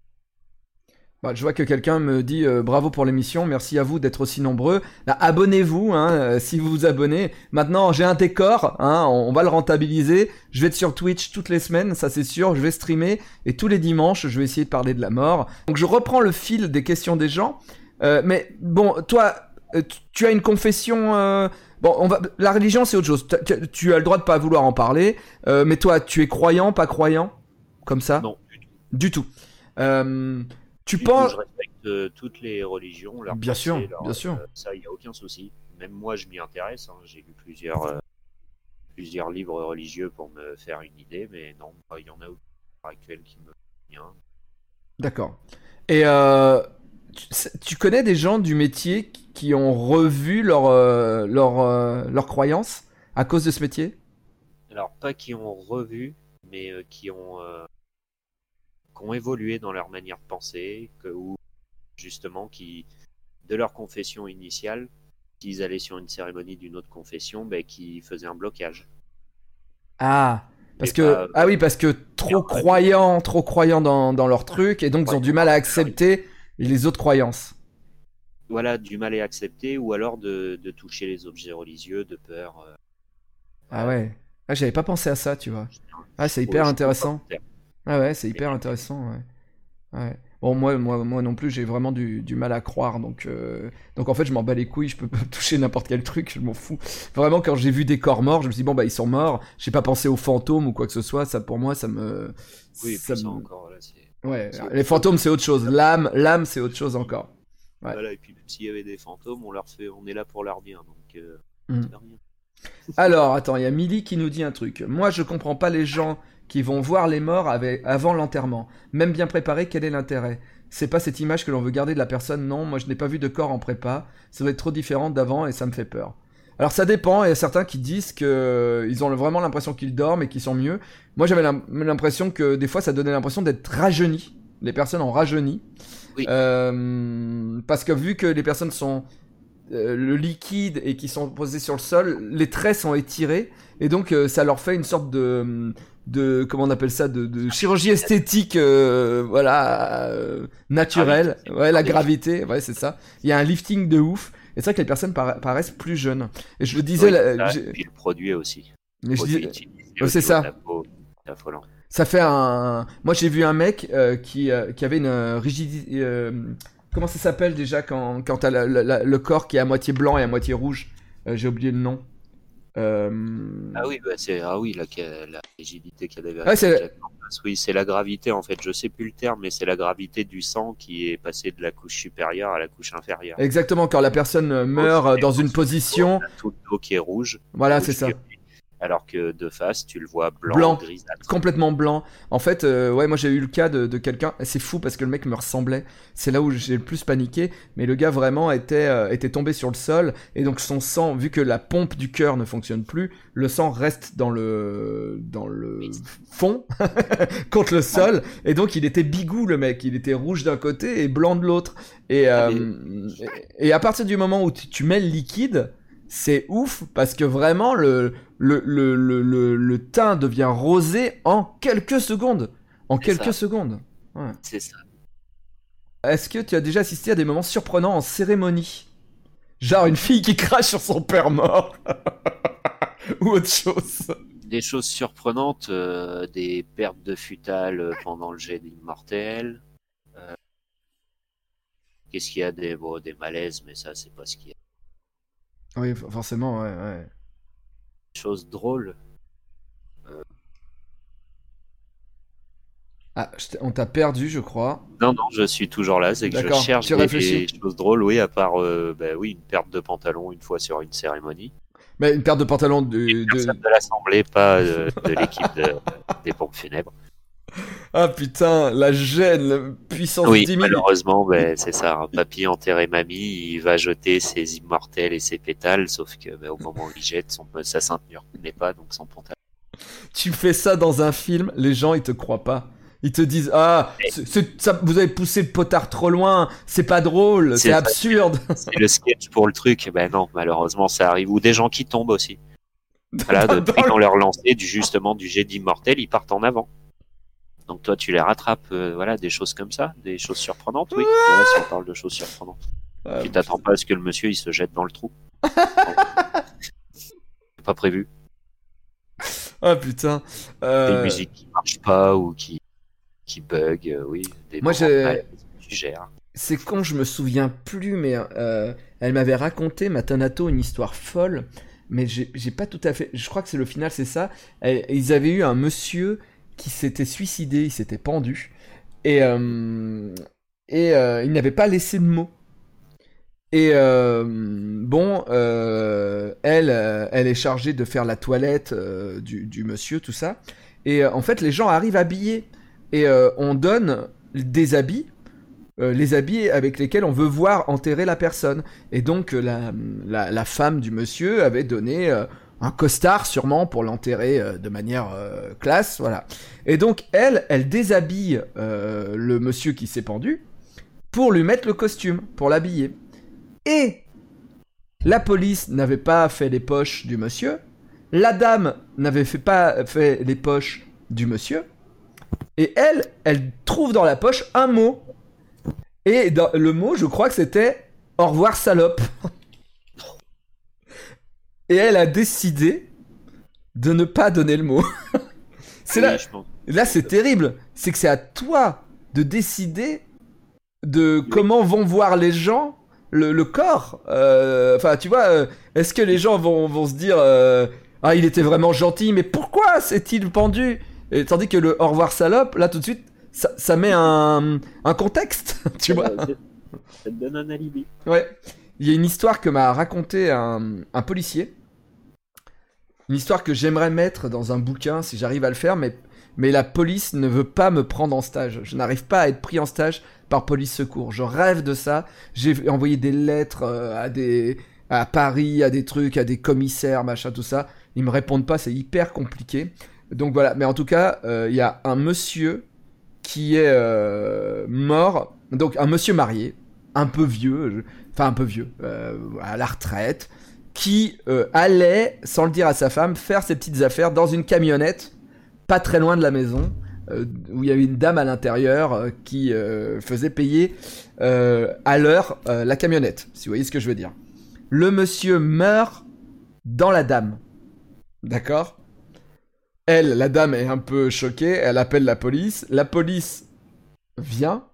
Bah, je vois que quelqu'un me dit euh, bravo pour l'émission, merci à vous d'être aussi nombreux. Là, abonnez-vous hein, euh, si vous vous abonnez. Maintenant, j'ai un décor, hein, on, on va le rentabiliser. Je vais être sur Twitch toutes les semaines, ça c'est sûr. Je vais streamer et tous les dimanches, je vais essayer de parler de la mort. Donc, je reprends le fil des questions des gens. Euh, mais bon, toi, euh, tu as une confession. Bon, on va. La religion, c'est autre chose. Tu- as le droit de pas vouloir en parler. Euh, mais toi, tu es croyant, pas croyant, comme ça? Non, du tout. Du tout. Euh, tu Du penses je respecte euh, toutes les religions, Bien sûr, bien sûr. ça, il n'y a aucun souci. Même moi, je m'y intéresse. hein. J'ai lu plusieurs, euh, plusieurs livres religieux pour me faire une idée, mais non, il y en a l'heure actuelle qui me vient. D'accord. Et euh, tu, connais des gens du métier qui- ont revu leur, euh, leur, euh, leur croyance à cause de ce métier? Alors, pas qui ont revu, mais euh, qui ont, euh, qui ont évolué dans leur manière de penser, que, ou justement qui, de leur confession initiale, s'ils allaient sur une cérémonie d'une autre confession, ben, qui faisaient un blocage. Ah parce Et que ah oui parce que trop croyants trop croyants dans, dans leur truc et donc ils ont du mal à accepter les autres croyances. Voilà, du mal à accepter, ou alors de, de toucher les objets religieux, de peur. euh, Ah ouais. Ah j'avais pas pensé à ça tu vois. Ah c'est hyper intéressant. Ah ouais c'est hyper intéressant ouais. Ouais. Bon moi moi moi non plus j'ai vraiment du, du mal à croire donc euh, donc en fait je m'en bats les couilles je peux toucher n'importe quel truc je m'en fous vraiment quand j'ai vu des corps morts je me suis dit bon bah ils sont morts j'ai pas pensé aux fantômes ou quoi que ce soit ça pour moi ça me Oui, et ça me- encore, là, c'est. Ouais les fantômes c'est autre chose. L'âme l'âme c'est autre chose encore. Ouais. Voilà, et puis même s'il y avait des fantômes, on leur fait, on est là pour leur bien, donc euh, Mm. rien. alors attends il y a Milly qui nous dit un truc. Moi je comprends pas les gens qui vont voir les morts avec, avant l'enterrement. Même bien préparé quel est l'intérêt? C'est pas cette image que l'on veut garder de la personne non. Moi je n'ai pas vu de corps en prépa. Ça doit être trop différent d'avant et ça me fait peur Alors ça dépend, il y a certains qui disent que euh, ils ont vraiment l'impression qu'ils dorment et qu'ils sont mieux. Moi j'avais l'im- l'impression que des fois ça donnait l'impression d'être rajeuni. Les personnes ont rajeuni. Oui. Euh, parce que vu que les personnes sont euh, le liquide et qui sont posées sur le sol, les traits sont étirés et donc euh, ça leur fait une sorte de de comment on appelle ça de, de chirurgie esthétique euh, voilà naturelle Gravité. ouais la gravité ouais c'est ça il y a un lifting de ouf et c'est vrai que les personnes para- paraissent plus jeunes et je le disais Oui, là, ça, et puis le produit aussi. Produit dis- c'est ça. affolant. ça fait un moi j'ai vu un mec euh, qui euh, qui avait une euh, rigidité euh, comment ça s'appelle déjà quand quand t'as le corps qui est à moitié blanc et à moitié rouge? J'ai oublié le nom Euh, Ah oui, bah c'est ah oui la, la rigidité qu'il y avait. Nicholson. Oui, c'est la gravité en fait. Je sais plus le terme, mais c'est la gravité du sang qui est passé de la couche supérieure à la couche inférieure. exactement quand la personne meurt dans une position tout le dos qui est rouge. voilà c'est ça. Alors que de face, tu le vois blanc, Blanc. grisâtre. complètement blanc. En fait, euh, ouais, moi j'ai eu le cas de, de quelqu'un. C'est fou parce que le mec me ressemblait. C'est là où j'ai le plus paniqué. Mais le gars vraiment était euh, était tombé sur le sol et donc son sang, vu que la pompe du cœur ne fonctionne plus, le sang reste dans le dans le fond contre le sol et donc il était bigou le mec. Il était rouge d'un côté et blanc de l'autre. Et, Ah, euh, et et à partir du moment où tu, tu mets le liquide, c'est ouf parce que vraiment le le, le, le, le, le teint devient rosé en quelques secondes. En quelques ça. secondes. C'est ça. Est-ce que tu as déjà assisté à des moments surprenants en cérémonie? Genre une fille qui crache sur son père mort? Ou autre chose? Des choses surprenantes, euh, des pertes de futales pendant le jet d'immortel. Euh, Qu'est-ce qu'il y a des bon, des malaises, mais ça c'est pas ce qu'il y a. Oui, forcément, ouais, ouais. Choses drôles. Ah, je t'ai- on t'a perdu, je crois. Non, non, je suis toujours là, c'est que je cherche des, choses drôles, oui, à part, euh, bah oui, une perte de pantalon une fois sur une cérémonie. Mais une paire de pantalons de... Une de... personne de l'Assemblée, pas euh, de l'équipe de- des pompes funèbres. Ah putain, la gêne, la puissance Oui, 10 000. malheureusement, ben, c'est ça. Un papy enterré mamie, il va jeter ses immortels et ses pétales, sauf que ben, au moment où il jette, son, sa ceinture n'est pas, donc son pantalon. Tu fais ça dans un film, les gens ils te croient pas. Ils te disent ah ça, vous avez poussé le potard trop loin, c'est pas drôle, C'est absurde. C'est le sketch pour le truc. Ben non, malheureusement, ça arrive. Ou des gens qui tombent aussi. Voilà, de, dans le- dans leur lancée, du, justement, du jet d'immortel, ils partent en avant. Donc toi, tu les rattrapes, euh, voilà, des choses comme ça, des choses surprenantes, oui. Voilà, si on parle de choses surprenantes. Tu t'attends pas à ce que le monsieur, il se jette dans le trou. Pas prévu. Ah putain. Euh, Des musiques qui marchent pas ou qui, qui bug, euh, oui. Des Moi, j'ai- que tu gères. C'est con, je me souviens plus, mais euh, elle m'avait raconté, Matanato, une histoire folle, mais j'ai pas tout à fait. Je crois que c'est le final, c'est ça. Ils avaient eu un monsieur qui s'était suicidé, il s'était pendu, et, euh, et euh, il n'avait pas laissé de mots. Et euh, bon, elle, elle est chargée de faire la toilette du, monsieur, tout ça. Et en fait, les gens arrivent habillés. Et on donne des habits, les habits avec lesquels on veut voir enterrer la personne. Et donc, la, femme du monsieur avait donné un costard, sûrement, pour l'enterrer euh, de manière euh, classe. Voilà. Et donc, elle, elle déshabille euh, le monsieur qui s'est pendu pour lui mettre le costume, pour l'habiller. Et la police n'avait pas fait les poches du monsieur. La dame n'avait pas fait les poches du monsieur. Et elle, elle trouve dans la poche un mot. Et le mot, je crois que c'était au revoir salope. Et elle a décidé de ne pas donner le mot. c'est là, Oui. Là, c'est terrible. C'est que c'est à toi de décider de comment vont voir les gens le, le corps. Euh, Enfin, tu vois, euh, est-ce que les gens vont, vont se dire euh, Ah, il était vraiment gentil, mais pourquoi s'est-il pendu? Et Tandis que le au revoir salope, là, tout de suite, ça, ça met un, un contexte, tu vois. Ça te donne un alibi. Ouais. Il y a une histoire que m'a raconté un, policier. Une histoire que j'aimerais mettre dans un bouquin si j'arrive à le faire, mais, la police ne veut pas me prendre en stage. Je n'arrive pas à être pris en stage par police secours. Je rêve de ça. J'ai envoyé des lettres euh, à des à Paris, à des trucs, à des commissaires, machin, tout ça. Ils me répondent pas, c'est hyper compliqué. Donc voilà, mais en tout cas, euh, il y a un monsieur qui est euh, mort, donc un monsieur marié, un peu vieux, enfin un peu vieux, euh, à la retraite, qui euh, allait, sans le dire à sa femme, faire ses petites affaires dans une camionnette pas très loin de la maison, euh, où il y avait une dame à l'intérieur qui faisait payer à l'heure la camionnette, si vous voyez ce que je veux dire. Le monsieur meurt dans la dame. D'accord? Elle, la dame est un peu choquée, elle appelle la police. La police vient,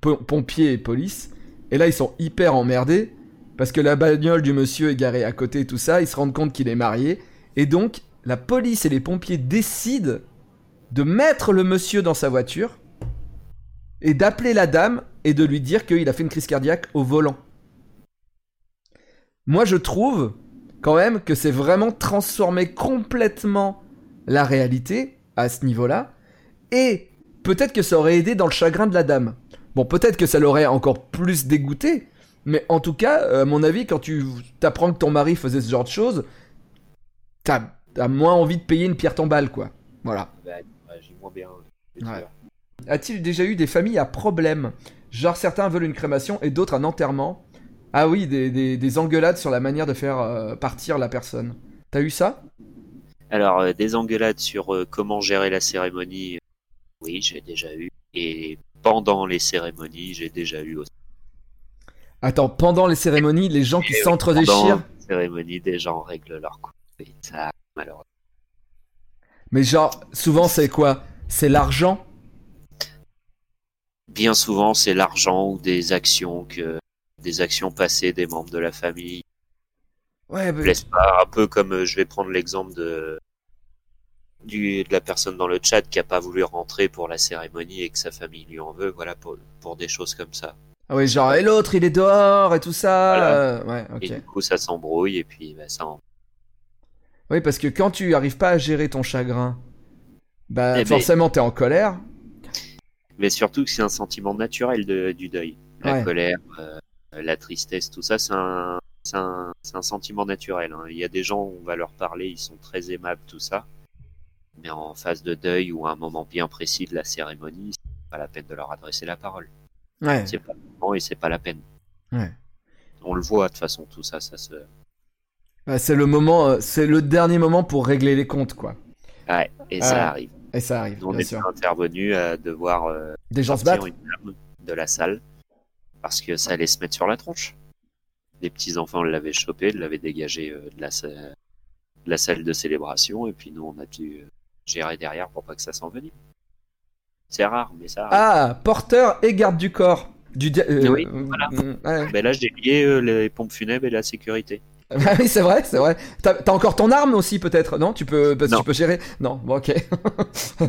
po- pompiers et police, et là ils sont hyper emmerdés parce que la bagnole du monsieur est garée à côté tout ça, ils se rendent compte qu'il est marié, et donc la police et les pompiers décident de mettre le monsieur dans sa voiture et d'appeler la dame et de lui dire qu'il a fait une crise cardiaque au volant. Moi je trouve quand même que c'est vraiment transformer complètement la réalité à ce niveau-là, et peut-être que ça aurait aidé dans le chagrin de la dame. Bon, peut-être que ça l'aurait encore plus dégoûté, mais en tout cas, euh, à mon avis, quand tu t'apprends que ton mari faisait ce genre de choses, t'as as moins envie de payer une pierre tombale, quoi. Voilà. Bah, moins bien. Ouais. A-t-il déjà eu des familles à problème? Genre certains veulent une crémation et d'autres un enterrement Ah oui, des, des- des engueulades sur la manière de faire euh, partir la personne. T'as eu ça? Alors, euh, des engueulades sur euh, comment gérer la cérémonie, oui, j'ai déjà eu. Et pendant les cérémonies, j'ai déjà eu aussi. Attends, pendant les cérémonies, les gens qui oui, s'entre-déchirent Pendant les cérémonies, des gens règlent leur couple. Et ça, malheureusement. Mais genre, souvent c'est quoi? C'est l'argent? Bien souvent, c'est l'argent ou des actions que des actions passées des membres de la famille. Ouais, bah, Laisse pas un peu comme euh, je vais prendre l'exemple de du, de la personne dans le chat qui a pas voulu rentrer pour la cérémonie et que sa famille lui en veut, voilà pour pour des choses comme ça. ah oui, genre, et l'autre il est dehors et tout ça. Voilà. euh, ouais, ok. Et du coup, ça s'embrouille et puis bah, ça. En... Oui, parce que quand tu arrives pas à gérer ton chagrin, bah Eh ben- forcément t'es en colère. Mais surtout que c'est un sentiment naturel de, du deuil, la Ouais. colère, euh, la tristesse, tout ça, c'est un c'est un, un sentiment naturel. hein. Il y a des gens, on va leur parler, ils sont très aimables, tout ça. Mais en phase de deuil ou à un moment bien précis de la cérémonie, c'est pas la peine de leur adresser la parole. Ouais. C'est pas le moment et c'est pas la peine. Ouais. On le voit de toute façon, tout ça, ça se. Bah, c'est le moment, euh, c'est le dernier moment pour régler les comptes, quoi. Ouais, et ça arrive. Et ça arrive, Nous, on bien est sûr. intervenu à devoir euh, Des gens se battent. une dame de la salle parce que ça allait se mettre sur la tronche. Les petits enfants l'avaient chopé, l'avaient dégagé euh, de la, de la salle de célébration et puis nous on a dû euh, gérer derrière pour pas que ça s'envenime. C'est rare, mais ça. arrive. Ah, porteur et garde du corps. Du dia- euh, Oui, euh, voilà. euh, ouais. Ben là j'ai lié euh, les pompes funèbres et la sécurité. Ah oui, c'est vrai, c'est vrai. T'as encore ton arme aussi, peut-être, non? Tu peux, parce que Non. tu peux gérer. Non, bon, ok.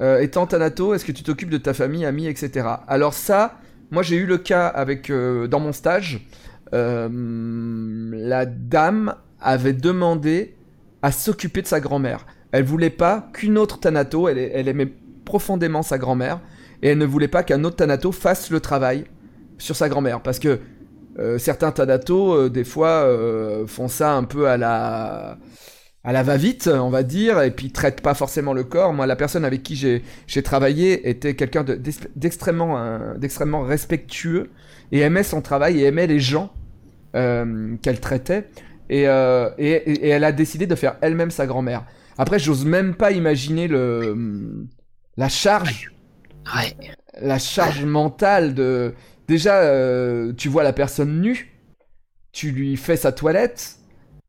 Euh, étant Thanato, est-ce que tu t'occupes de ta famille, amis, etc. Alors ça, moi j'ai eu le cas avec euh, dans mon stage. euh, la dame avait demandé à s'occuper de sa grand-mère. Elle voulait pas qu'une autre Thanato, elle, aimait profondément sa grand-mère, et elle ne voulait pas qu'un autre Thanato fasse le travail sur sa grand-mère, parce que euh, certains Thanato, euh, des fois, euh, font ça un peu à la à la va-vite, on va dire, et puis traitent pas forcément le corps. Moi, la personne avec qui j'ai travaillé était quelqu'un d'extrêmement respectueux et aimait son travail et aimait les gens qu'elle traitait. Et- et elle a décidé de faire elle-même sa grand-mère. Après, j'ose même pas imaginer le la charge Ouais. la charge mentale de déjà euh, tu vois la personne nue tu lui fais sa toilette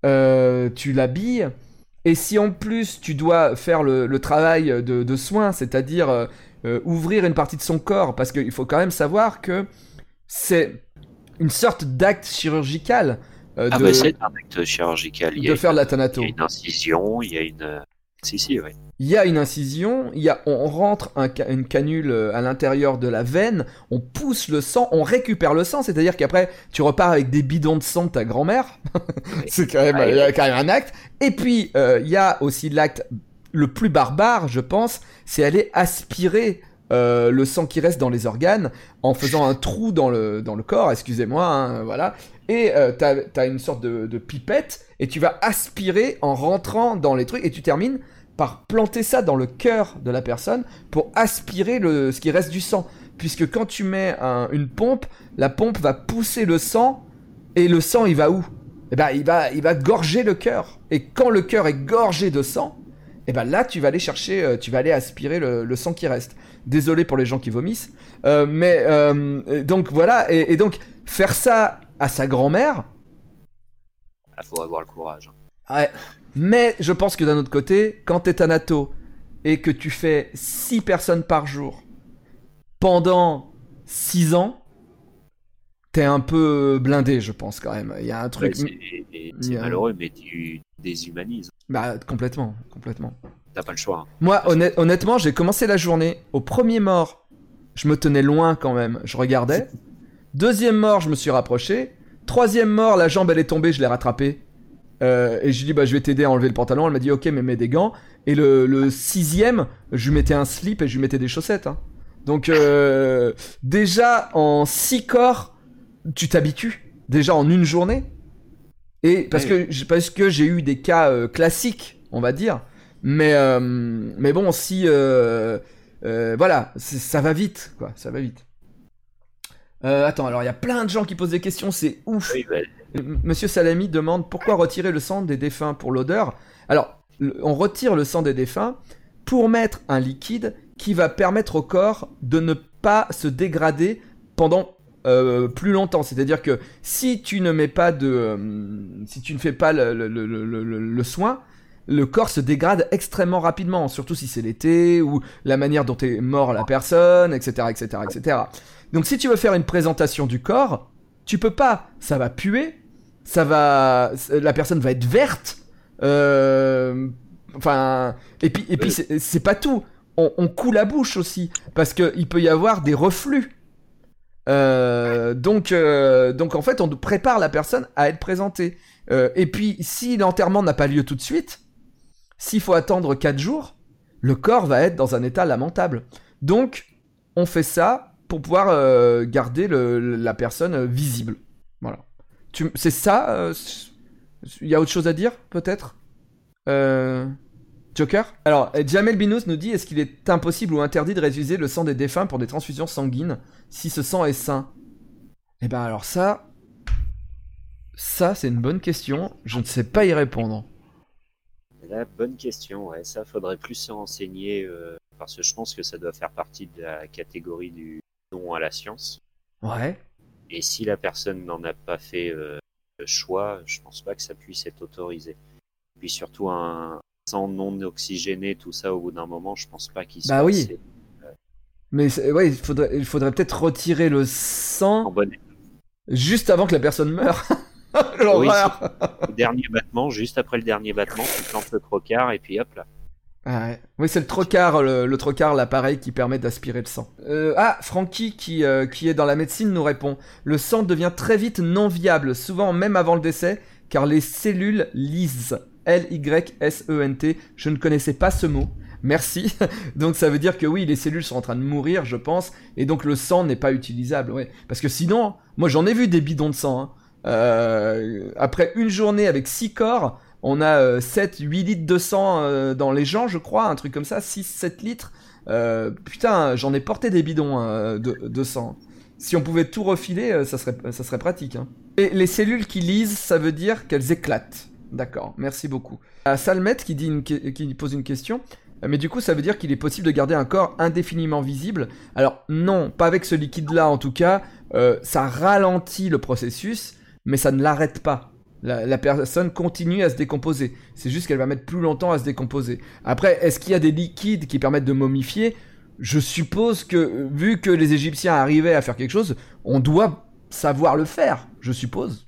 euh, tu l'habilles et si en plus tu dois faire le, le travail de, de soin c'est-à-dire euh, euh, ouvrir une partie de son corps parce qu'il faut quand même savoir que c'est une sorte d'acte chirurgical euh, Ah de, bah c'est un acte chirurgical. Il y, a de une, faire de la il thanato. y a une incision, il y a une. euh, Si si ouais. Il y a une incision, il y a, on rentre un une canule euh, à l'intérieur de la veine, on pousse le sang, on récupère le sang, c'est-à-dire qu'après tu repars avec des bidons de sang de ta grand-mère. c'est quand même, Ouais. il y a quand même un acte. Et puis euh, il y a aussi l'acte le plus barbare, je pense, c'est aller aspirer euh, le sang qui reste dans les organes en faisant un trou dans le dans le corps. Excusez-moi, hein, voilà. Et euh, t'as as une sorte de, pipette et tu vas aspirer en rentrant dans les trucs et tu termines par planter ça dans le cœur de la personne pour aspirer le, ce qui reste du sang. Puisque quand tu mets un- une pompe, la pompe va pousser le sang et le sang il va où? Eh ben il va, il va gorger le cœur. Et quand le cœur est gorgé de sang, et ben là tu vas aller chercher, euh, tu vas aller aspirer le, le sang qui reste. Désolé pour les gens qui vomissent, euh, mais euh, donc voilà, et, et donc faire ça à sa grand-mère, Il faut avoir le courage. Ouais. Mais je pense que d'un autre côté, quand t'es Thanato et que tu fais 6 personnes par jour pendant 6 ans, t'es un peu blindé, je pense quand même. Il y a un truc. Ouais, c'est malheureux, mais tu déshumanises. Bah, complètement, complètement. T'as pas le choix. hein. Moi, honnêt- honnêtement, j'ai commencé la journée. Au premier mort, je me tenais loin quand même. Je regardais. Deuxième mort, je me suis rapproché. Troisième mort, la jambe elle est tombée, je l'ai rattrapée. Euh, et je lui dis bah je vais t'aider à enlever le pantalon. Elle m'a dit ok mais mets des gants. Et le, le sixième, je lui mettais un slip et je lui mettais des chaussettes. hein. Donc euh, déjà en six corps, tu t'habitues. Déjà en une journée. Et parce que j'ai- parce que j'ai eu des cas euh, classiques, on va dire. Mais euh, mais bon si euh, voilà, ça va vite quoi, ça va vite. Attends, alors il y a plein de gens qui posent des questions, c'est ouf. Oui, Monsieur Salami demande pourquoi retirer le sang des défunts pour l'odeur. Alors, on retire le sang des défunts pour mettre un liquide qui va permettre au corps de ne pas se dégrader pendant euh, plus longtemps. C'est-à-dire que si tu ne mets pas de, euh, si tu ne fais pas le, le- le- le- soin, le corps se dégrade extrêmement rapidement, surtout si c'est l'été ou la manière dont est mort la personne, etc., etc., etc. Donc si tu veux faire une présentation du corps, tu peux pas. Ça va puer, ça va, la personne va être verte. euh, Enfin, et puis et puis c'est pas tout. On, on coule la bouche aussi parce que il peut y avoir des reflux. Euh, donc euh, donc en fait on prépare la personne à être présentée. Euh, et puis si l'enterrement n'a pas lieu tout de suite, s'il faut attendre 4 jours, le corps va être dans un état lamentable. Donc on fait ça pour pouvoir garder la personne visible. Voilà. C'est ça Il y a autre chose à dire, peut-être? Joker Alors, Jamel Binous nous dit est-ce qu'il est impossible ou interdit de réutiliser le sang des défunts pour des transfusions sanguines si ce sang est sain? Eh ben alors ça... Ça, c'est une bonne question. Je ne sais pas y répondre. Là, bonne question. Ouais. Ça, faudrait plus se renseigner euh, parce que je pense que ça doit faire partie de la catégorie du don à la science. Ouais. Et si la personne n'en a pas fait euh, le choix, je pense pas que ça puisse être autorisé. Puis surtout un sang non oxygéné, tout ça, au bout d'un moment, je pense pas qu'il soit Bah oui. assez Mais ouais, il faudrait, il faudrait peut-être retirer le sang juste avant que la personne meure. L'horreur dernier battement, juste après le dernier battement, tu plantes le trocard et puis hop là. Ah ouais. Oui, c'est le trocar, le, l'appareil qui permet d'aspirer le sang. Euh, ah, Francky, qui, euh, qui est dans la médecine, nous répond Le sang devient très vite non viable, souvent même avant le décès, car les cellules lisent. L-Y-S-E-N-T. Je ne connaissais pas ce mot. Merci. donc ça veut dire que oui, les cellules sont en train de mourir, je pense, et donc le sang n'est pas utilisable. Parce que sinon, moi j'en ai vu des bidons de sang. hein. Euh, après une journée avec 6 corps, on a euh, 7, 8 litres de sang euh, dans les gens, je crois, un truc comme ça, 6, 7 litres. Euh, putain, j'en ai porté des bidons hein, de, sang. Si on pouvait tout refiler, ça serait, ça serait pratique. hein. Et les cellules qui lisent, ça veut dire qu'elles éclatent. D'accord, merci beaucoup. À Salmet qui, pose une question. Euh, Mais du coup, ça veut dire qu'il est possible de garder un corps indéfiniment visible. Alors non, pas avec ce liquide-là en tout cas. Euh, ça ralentit le processus, mais ça ne l'arrête pas. La personne continue à se décomposer. C'est juste qu'elle va mettre plus longtemps à se décomposer. Après, est-ce qu'il y a des liquides qui permettent de momifier? Je suppose que, vu que les Égyptiens arrivaient à faire quelque chose, on doit savoir le faire, je suppose.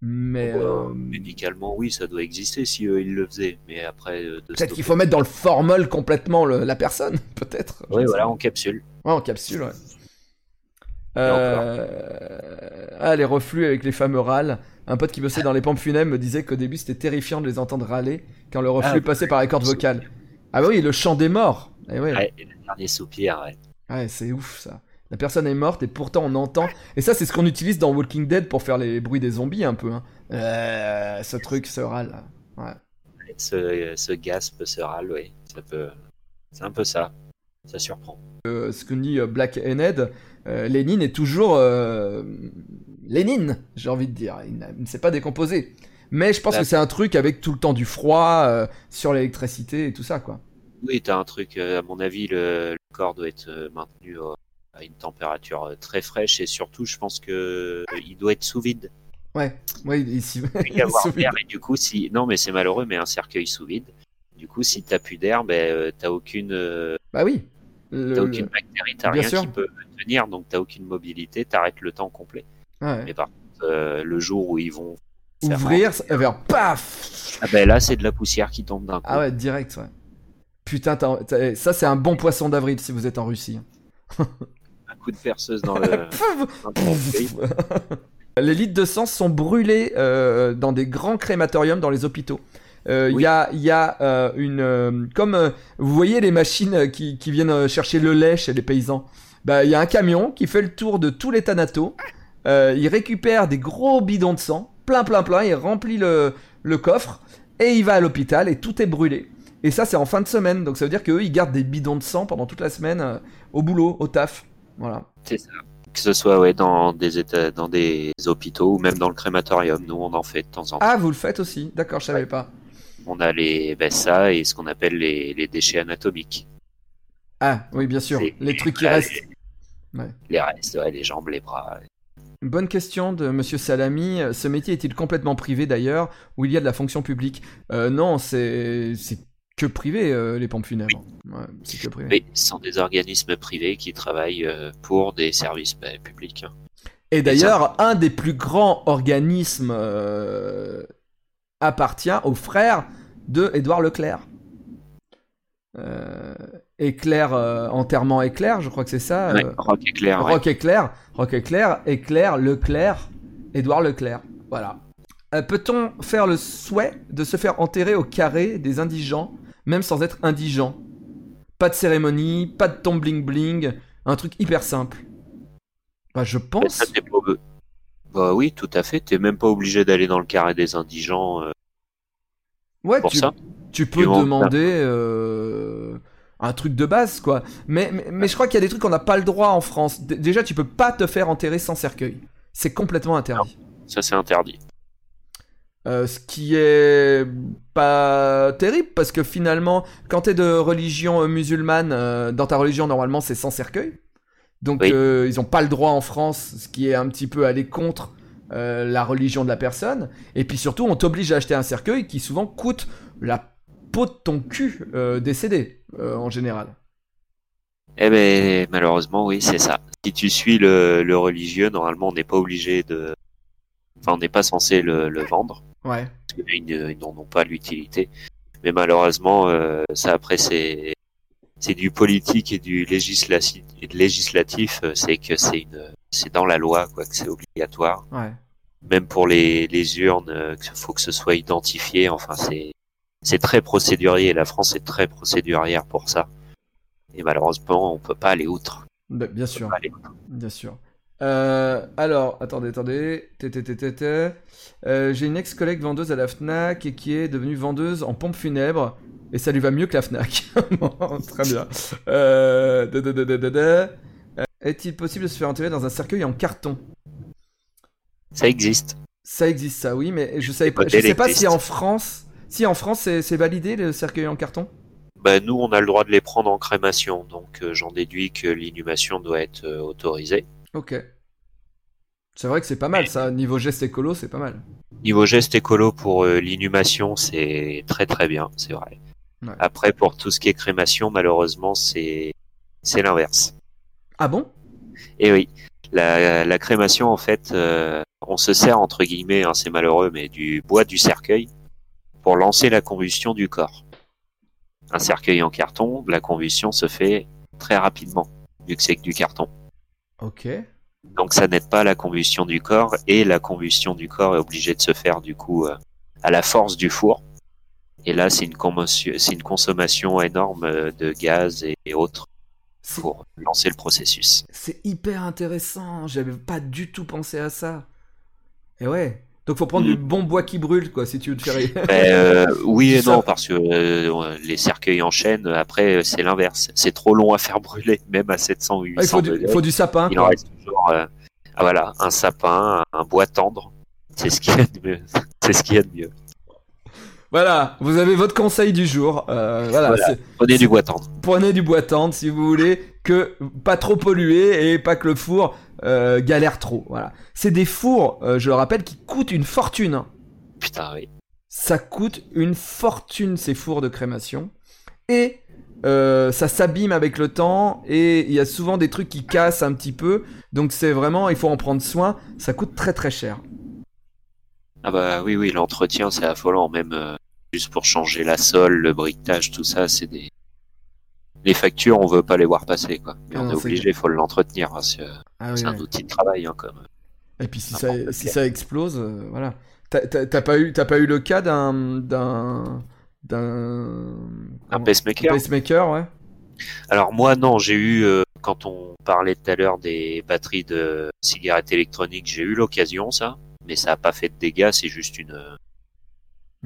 Mais euh, Médicalement, oui, ça doit exister si eux ils le faisaient. Mais après, euh, peut-être qu'il faut mettre dans le formol complètement le- la personne, peut-être. Oui, voilà, en capsule. Ouais, en capsule, ouais. Euh... Ah, les reflux avec les fameux râles. Un pote qui bossait dans les pompes funèbres me disait qu'au début c'était terrifiant de les entendre râler quand le reflux Ah, passait par les cordes vocales. Ah bah oui, le chant des morts. Eh ouais. Ouais, et le dernier soupir, ouais. Ouais, c'est ouf ça. La personne est morte et pourtant on entend. Et ça, c'est ce qu'on utilise dans Walking Dead pour faire les bruits des zombies un peu. Hein. Euh, ce truc, ce râle. Ouais. Ce, ce gasp, ce râle, oui. Ça peut... C'est un peu ça. Ça surprend. Euh, ce que dit euh, Black Ened, euh, Lénine est toujours Lénine, j'ai envie de dire. Il, ne s'est pas décomposé. Mais je pense Bah. que c'est un truc avec tout le temps du froid sur l'électricité et tout ça, quoi. Oui, t'as un truc, à mon avis, le, le corps doit être maintenu euh, à une température euh, très fraîche et surtout, je pense que euh, il doit être sous vide. Ouais, ouais. Il peut y avoir d'air et du coup, si non, mais c'est malheureux, mais un cercueil sous vide. Du coup, si t'as plus d'air, ben euh, t'as aucune, euh, Bah oui. T'as aucune bactérie, t'as rien sûr. qui peut tenir, donc t'as aucune mobilité, t'arrêtes le temps complet. ouais. Mais par contre, euh, le jour où ils vont Ouvrir, ça- et faire paf Ah ben là, c'est de la poussière qui tombe d'un coup. Ah ouais, direct, ouais. Putain, ça c'est un bon poisson d'avril si vous êtes en Russie. Coup de perceuse dans le. dans. Les litres de sang sont brûlés euh, dans des grands crématoriums dans les hôpitaux. Euh, Il Oui. y a, il y a euh, une... euh, comme euh, vous voyez les machines qui, qui viennent chercher le lait chez les paysans. Bah, il y a un camion qui fait le tour de tous les thanatos. Euh, il récupère des gros bidons de sang, plein plein plein, il remplit le, le coffre et il va à l'hôpital et tout est brûlé. Et ça c'est en fin de semaine, donc ça veut dire qu'eux ils gardent des bidons de sang pendant toute la semaine euh, au boulot, au taf. Voilà. C'est ça. Que ce soit ouais, dans des états, dans des hôpitaux ou même dans le crématorium. Nous, on en fait de temps en temps. Ah, vous le faites aussi D'accord, je savais pas. On a les, ben, ça et ce qu'on appelle les, les déchets anatomiques. Ah, oui, bien sûr. Les trucs qui restent. Les, Ouais. les restes, ouais, les jambes, les bras. Bonne question de Monsieur Salami. Ce métier est-il complètement privé d'ailleurs ou il y a de la fonction publique? Euh, Non, c'est que privé euh, les pompes funèbres. Ouais, c'est que privé. Oui, ce sont des organismes privés qui travaillent euh, pour des services ben, publics. hein. Et d'ailleurs, un des plus grands organismes euh, appartient au frère de Édouard Leclerc. Éclair, enterrement éclair, je crois que c'est ça. Ouais, Rock éclair, ouais. Rock Éclair, Rock Éclair, Éclair, Leclerc, Édouard Leclerc. Voilà. Euh, Peut-on faire le souhait de se faire enterrer au carré des indigents, même sans être indigent Pas de cérémonie, pas de tombe bling bling, un truc hyper simple. Bah, je pense. ça, pas Bah oui, tout à fait. T'es même pas obligé d'aller dans le carré des indigents euh, Ouais, pour tu, ça. tu peux demander euh, un truc de base, quoi. Mais, mais, mais je crois qu'il y a des trucs qu'on n'a pas le droit en France. D- déjà, tu peux pas te faire enterrer sans cercueil. C'est complètement interdit. Ça, c'est interdit. Euh, ce qui est pas terrible parce que finalement, quand t'es de religion euh, musulmane, euh, dans ta religion normalement c'est sans cercueil. Donc Oui. euh, ils ont pas le droit en France, ce qui est un petit peu aller contre la religion de la personne. Et puis surtout, on t'oblige à acheter un cercueil qui souvent coûte la peau de ton cul décédé en général. Eh ben, malheureusement, oui, c'est ça. Si tu suis le, le religieux, normalement, on n'est pas obligé de. Enfin, on n'est pas censé le, le vendre, Ouais. parce qu'ils ne- ils n'en ont pas l'utilité. Mais malheureusement, euh, ça, après, c'est. C'est du politique et du législatif, euh, c'est que c'est une, c'est dans la loi, quoi, que c'est obligatoire. Ouais. Même pour les, les urnes, euh, qu'il faut que ce soit identifié. Enfin, c'est, c'est très procédurier. La France est très procédurière pour ça. Et malheureusement, on peut pas aller outre. Bah, bien sûr. Aller outre. Bien sûr. Euh, alors, attendez, attendez. Euh, J'ai une ex-collègue vendeuse à la FNAC et qui est devenue vendeuse en pompe funèbre. Et ça lui va mieux que la FNAC. Très bien. Euh. Euh, Est-il possible de se faire enterrer dans un cercueil en carton? Ça existe. Ça existe, ça, oui, mais je savais pas. Je sais pas si en France, si en France c'est validé le cercueil en carton? Bah, nous, on a le droit de les prendre en crémation, donc j'en déduis que l'inhumation doit être autorisée. Ok. C'est vrai que c'est pas mal, ça. Niveau geste écolo, c'est pas mal. Niveau geste écolo pour euh, l'inhumation, c'est très très bien, c'est vrai. Ouais. Après, pour tout ce qui est crémation, malheureusement, c'est c'est l'inverse. Ah bon? Et oui, la, la crémation, en fait, euh, on se sert entre guillemets, hein, c'est malheureux, mais du bois du cercueil pour lancer la combustion du corps. Un cercueil en carton, la combustion se fait très rapidement, vu que c'est que du carton. Ok. Donc ça n'aide pas la combustion du corps et la combustion du corps est obligée de se faire du coup euh, à la force du four. Et là, c'est une, consommation énorme euh, de gaz et, et autres pour lancer le processus. C'est hyper intéressant, j'avais pas du tout pensé à ça. Et ouais. Donc faut prendre Mm. du bon bois qui brûle, quoi, si tu veux te faire. Ben, euh, oui et non, parce que euh, les cercueils en chaîne, après, euh, c'est l'inverse. C'est trop long à faire brûler, même à 700 ou 800 Ah, il faut du, degrés. il faut du sapin, Il en reste toujours euh, ah, voilà, un sapin, un bois tendre C'est ce qu'il y a de mieux. C'est ce qu'il y a de mieux. Voilà, vous avez votre conseil du jour. Euh, voilà, Voilà. c'est- Prenez du bois tendre. prenez du bois tendre si vous voulez que pas trop polluer et pas que le four euh, galère trop. Voilà, c'est des fours, euh, je le rappelle, qui coûtent une fortune. Putain, oui. Ça coûte une fortune ces fours de crémation et euh, ça s'abîme avec le temps et il y a souvent des trucs qui cassent un petit peu. Donc c'est vraiment, il faut en prendre soin. Ça coûte très très cher. Ah bah oui, oui, l'entretien, c'est affolant. Même euh, juste pour changer la sole, le briquetage, tout ça, c'est des... Les factures, on veut pas les voir passer, quoi. Mais Ah on non, est c'est obligé, il faut l'entretenir. parce que Ah oui, c'est un ouais. outil de travail, hein, comme. Et puis si Ah, ça, si explose, euh, voilà. T'as- pas eu, t'as pas eu le cas d'un, d'un, d'un, Un pacemaker pacemaker, ouais. Alors moi, non, j'ai eu, euh, quand on parlait tout à l'heure des batteries de cigarettes électroniques, j'ai eu l'occasion, ça. Mais ça a pas fait de dégâts, c'est juste une,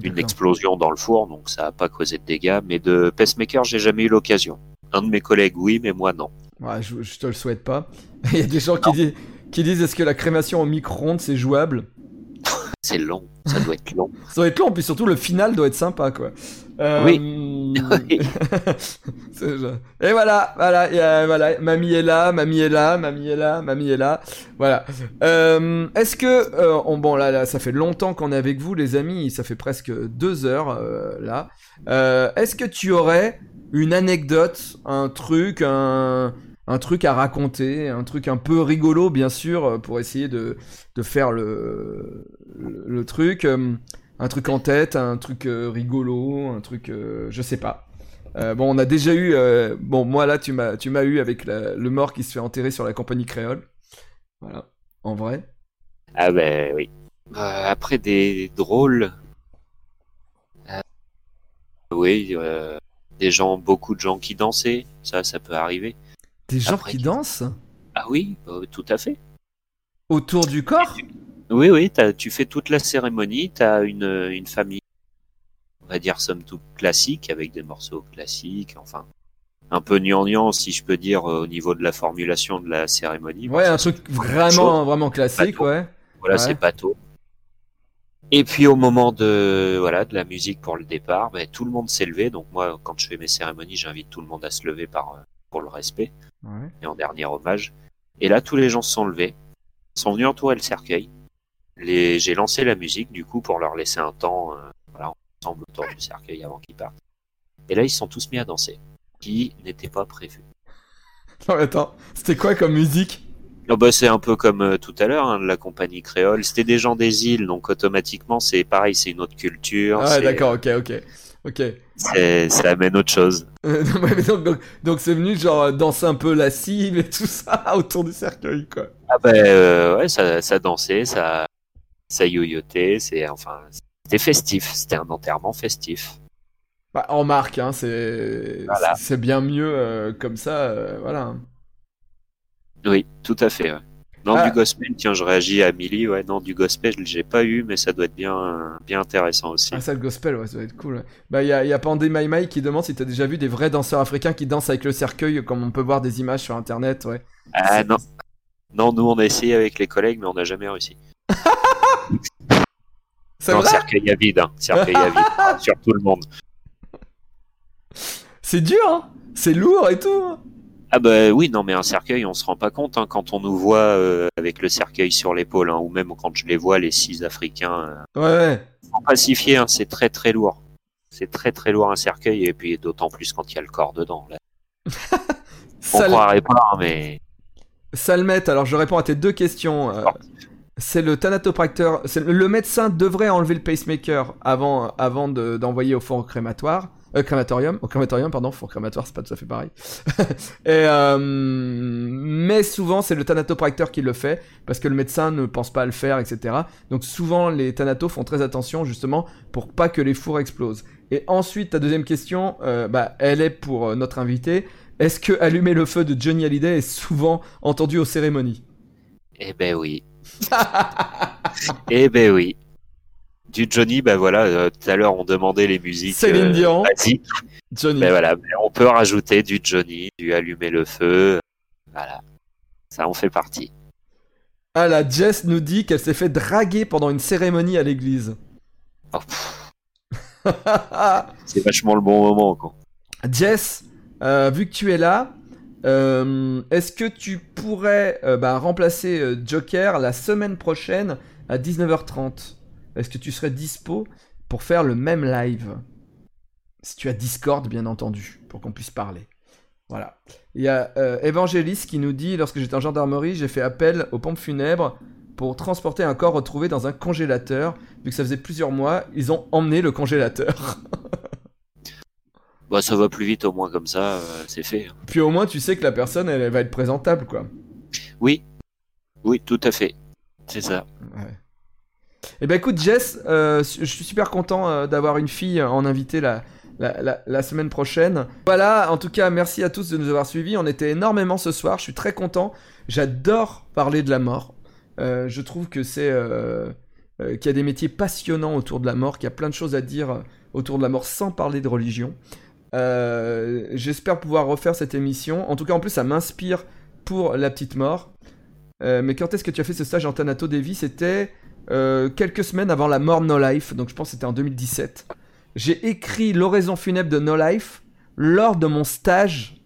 une explosion dans le four, donc ça a pas causé de dégâts. Mais de pacemaker, j'ai jamais eu l'occasion. Un de mes collègues, oui, mais moi, non. Ouais, je, je te le souhaite pas. Il y a des gens qui disent, qui disent est-ce que la crémation au micro-ondes c'est jouable? C'est long, ça doit être long. Ça doit être long, puis surtout le final doit être sympa, quoi. Euh, je- Et voilà, voilà, et, euh, voilà, mamie est là, mamie est là, mamie est là, mamie est là. Voilà. Euh, Est-ce que, euh, on, bon là, là, ça fait longtemps qu'on est avec vous, les amis, ça fait presque deux heures là. Est-ce que tu aurais une anecdote, un truc, un, un truc à raconter, un truc un peu rigolo, bien sûr, pour essayer de, de faire le, le, le truc. Un truc en tête, un truc euh, rigolo, un truc, euh, je sais pas. Euh, bon, on a déjà eu, euh, bon, moi là, tu m'as, tu m'as eu avec la- le mort qui se fait enterrer sur la compagnie créole. Voilà, en vrai. Ah ben oui. Euh, après des drôles. euh, oui, euh, des gens, beaucoup de gens qui dansaient, ça, ça peut arriver. Des gens Après, qui dansent? Ah oui, tout à fait. autour du corps? Oui, oui, t'as- tu fais toute la cérémonie, tu as une, une famille, on va dire, somme toute classique, avec des morceaux classiques, enfin, un peu gnangnan, si je peux dire, euh, au niveau de la formulation de la cérémonie. Ouais, un truc vraiment, vraiment classique, Bateau. ouais. Voilà, Ouais. c'est bateau. Et puis au moment de voilà de la musique pour le départ, ben, tout le monde s'est levé. Donc moi, quand je fais mes cérémonies, j'invite tout le monde à se lever par euh, pour le respect Ouais. et en dernier hommage. Et là, tous les gens se sont levés, sont venus entourer le cercueil. Les... J'ai lancé la musique du coup pour leur laisser un temps, euh, voilà, ensemble autour du cercueil avant qu'ils partent. Et là, ils se sont tous mis à danser, qui n'était pas prévu. Non, mais attends, c'était quoi comme musique? Oh bah, c'est un peu comme euh, tout à l'heure, hein, la compagnie créole. C'était des gens des îles, donc automatiquement, c'est pareil, c'est une autre culture. Ah, d'accord, ok, ok. Ok. Ça amène autre chose. Euh, non, mais donc, c'est venu genre danser un peu lascive et tout ça autour du cercueil, quoi. Ah bah euh, ouais, ça, ça dansait, ça, ça yoyotait, c'est enfin, c'était festif. C'était un enterrement festif. Bah, en marque, hein, c'est Voilà. c'est bien mieux euh, comme ça, euh, voilà. Oui, tout à fait. ouais. Non, Ah. du gospel, tiens, je réagis à Milly. Ouais, non, du gospel, j'ai pas eu, mais ça doit être bien, bien intéressant aussi. Ah, ça, le gospel, ouais, ça doit être cool. ouais. Bah, il y a, y a Pandé Mai Mai qui demande si t'as déjà vu des vrais danseurs africains qui dansent avec le cercueil, comme on peut voir des images sur internet, ouais. Ah non, non, nous on a essayé avec les collègues, mais on n'a jamais réussi. C'est vrai cercueil à vide, hein. cercueil à vide, sur tout le monde. C'est dur, hein C'est lourd et tout. hein. Ah bah oui, non, mais un cercueil, on se rend pas compte hein, quand on nous voit euh, avec le cercueil sur l'épaule, hein, ou même quand je les vois, les six Africains, euh, Ouais, ouais. hein, c'est très très lourd. C'est très très lourd un cercueil, et puis d'autant plus quand il y a le corps dedans. Là. On Sal- croirait pas, mais Salmet, alors je réponds à tes deux questions. euh, c'est le thanatopracteur, le, médecin devrait enlever le pacemaker avant, avant de- d'envoyer au four crématoire, euh, crématorium, au crématorium, pardon, four crématoire, c'est pas tout à fait pareil. Et, euh, mais souvent c'est le thanatopracteur qui le fait parce que le médecin ne pense pas à le faire, etc. Donc souvent les thanatos font très attention justement pour pas que les fours explosent. Et ensuite ta deuxième question, euh, bah, elle est pour euh, notre invité. Est-ce que allumer le feu de Johnny Hallyday est souvent entendu aux cérémonies? Eh ben oui. Eh ben oui. Du Johnny, ben voilà, euh, tout à l'heure on demandait les musiques Céline Dion. basiques. Johnny. Ben voilà, ben on peut rajouter du Johnny, du allumer le feu. Voilà. Ça en fait partie. Ah la Jess nous dit qu'elle s'est fait draguer pendant une cérémonie à l'église. Oh, c'est vachement le bon moment, quoi. Jess, euh, vu que tu es là, euh, est-ce que tu pourrais euh, bah, remplacer Joker la semaine prochaine à 19h30 Est-ce que tu serais dispo pour faire le même live? Si tu as Discord, bien entendu, pour qu'on puisse parler. Voilà. Il y a Evangelis qui nous dit Lorsque j'étais en gendarmerie, j'ai fait appel aux pompes funèbres pour transporter un corps retrouvé dans un congélateur. Vu que ça faisait plusieurs mois, ils ont emmené le congélateur. bah, ça va plus vite au moins comme ça, euh, c'est fait. Puis au moins, tu sais que la personne, elle, va être présentable, quoi. Oui, oui, tout à fait. C'est ça. Ouais. Eh ben écoute, Jess, euh, je suis super content euh, d'avoir une fille en invité la, la, la, semaine prochaine. Voilà, en tout cas, merci à tous de nous avoir suivis. On était énormément ce soir, je suis très content. J'adore parler de la mort. Euh, je trouve que c'est euh, euh, qu'il y a des métiers passionnants autour de la mort, qu'il y a plein de choses à dire autour de la mort sans parler de religion. J'espère pouvoir refaire cette émission. En tout cas, en plus, ça m'inspire pour la petite mort. mais quand est-ce que tu as fait ce stage en Thanato C'était quelques semaines avant la mort de No Life, donc je pense que c'était en 2017. J'ai écrit l'oraison funèbre de No Life lors de mon stage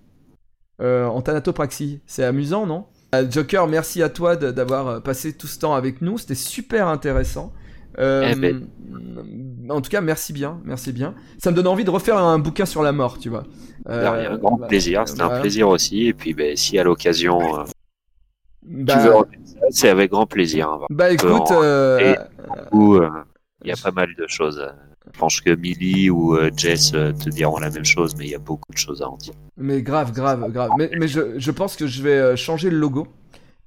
en Thanatopraxie. C'est amusant, non? Euh, Joker, merci à toi d'avoir euh, passé tout ce temps avec nous. C'était super intéressant. Euh, eh ben. En tout cas, merci bien, merci bien. Ça me donne envie de refaire un bouquin sur la mort, tu vois. un grand bah, plaisir, c'était un plaisir aussi. Et puis, ben, si à l'occasion bah, tu veux c'est avec grand plaisir. Hein. Bah écoute, il y a pas mal de choses. Je pense que Millie ou Jess te diront la même chose, mais il y a beaucoup de choses à en dire. Mais grave, grave, grave. Mais, mais je, je, pense que je vais euh, changer le logo.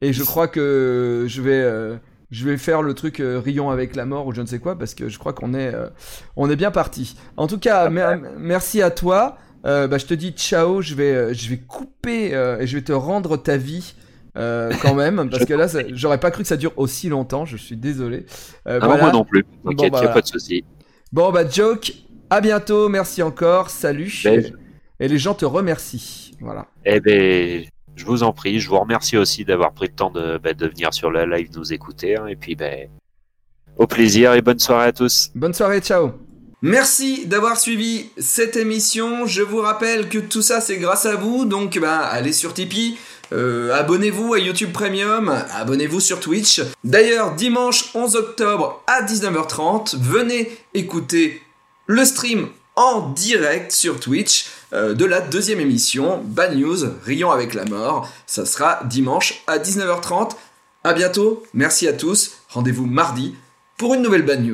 Et je crois que je vais, euh, je vais faire le truc euh, Rion avec la mort ou je ne sais quoi, parce que je crois qu'on est, on est bien parti. En tout cas, merci à toi. bah, je te dis ciao, je vais, je vais couper et je vais te rendre ta vie. quand même, parce que là, j'aurais pas cru que ça dure aussi longtemps. Je suis désolé. Euh, moi non plus. T'inquiète, bon, bah, a pas de souci. Bon bah, joke. À bientôt. Merci encore. Salut. Ben, et les gens te remercient. Voilà. Eh ben, je vous en prie. Je vous remercie aussi d'avoir pris le temps de, de venir sur la live nous écouter. Hein. et puis, ben, au plaisir et bonne soirée à tous. Bonne soirée, ciao. Merci d'avoir suivi cette émission. Je vous rappelle que tout ça c'est grâce à vous, donc ben, allez sur Tipeee, euh, abonnez-vous à YouTube Premium, abonnez-vous sur Twitch. D'ailleurs, dimanche 11 octobre à 19h30, venez écouter le stream en direct sur Twitch euh, de la deuxième émission Bad News, Rions avec la mort. Ça sera dimanche à 19h30. À bientôt, merci à tous. Rendez-vous mardi pour une nouvelle Bad News.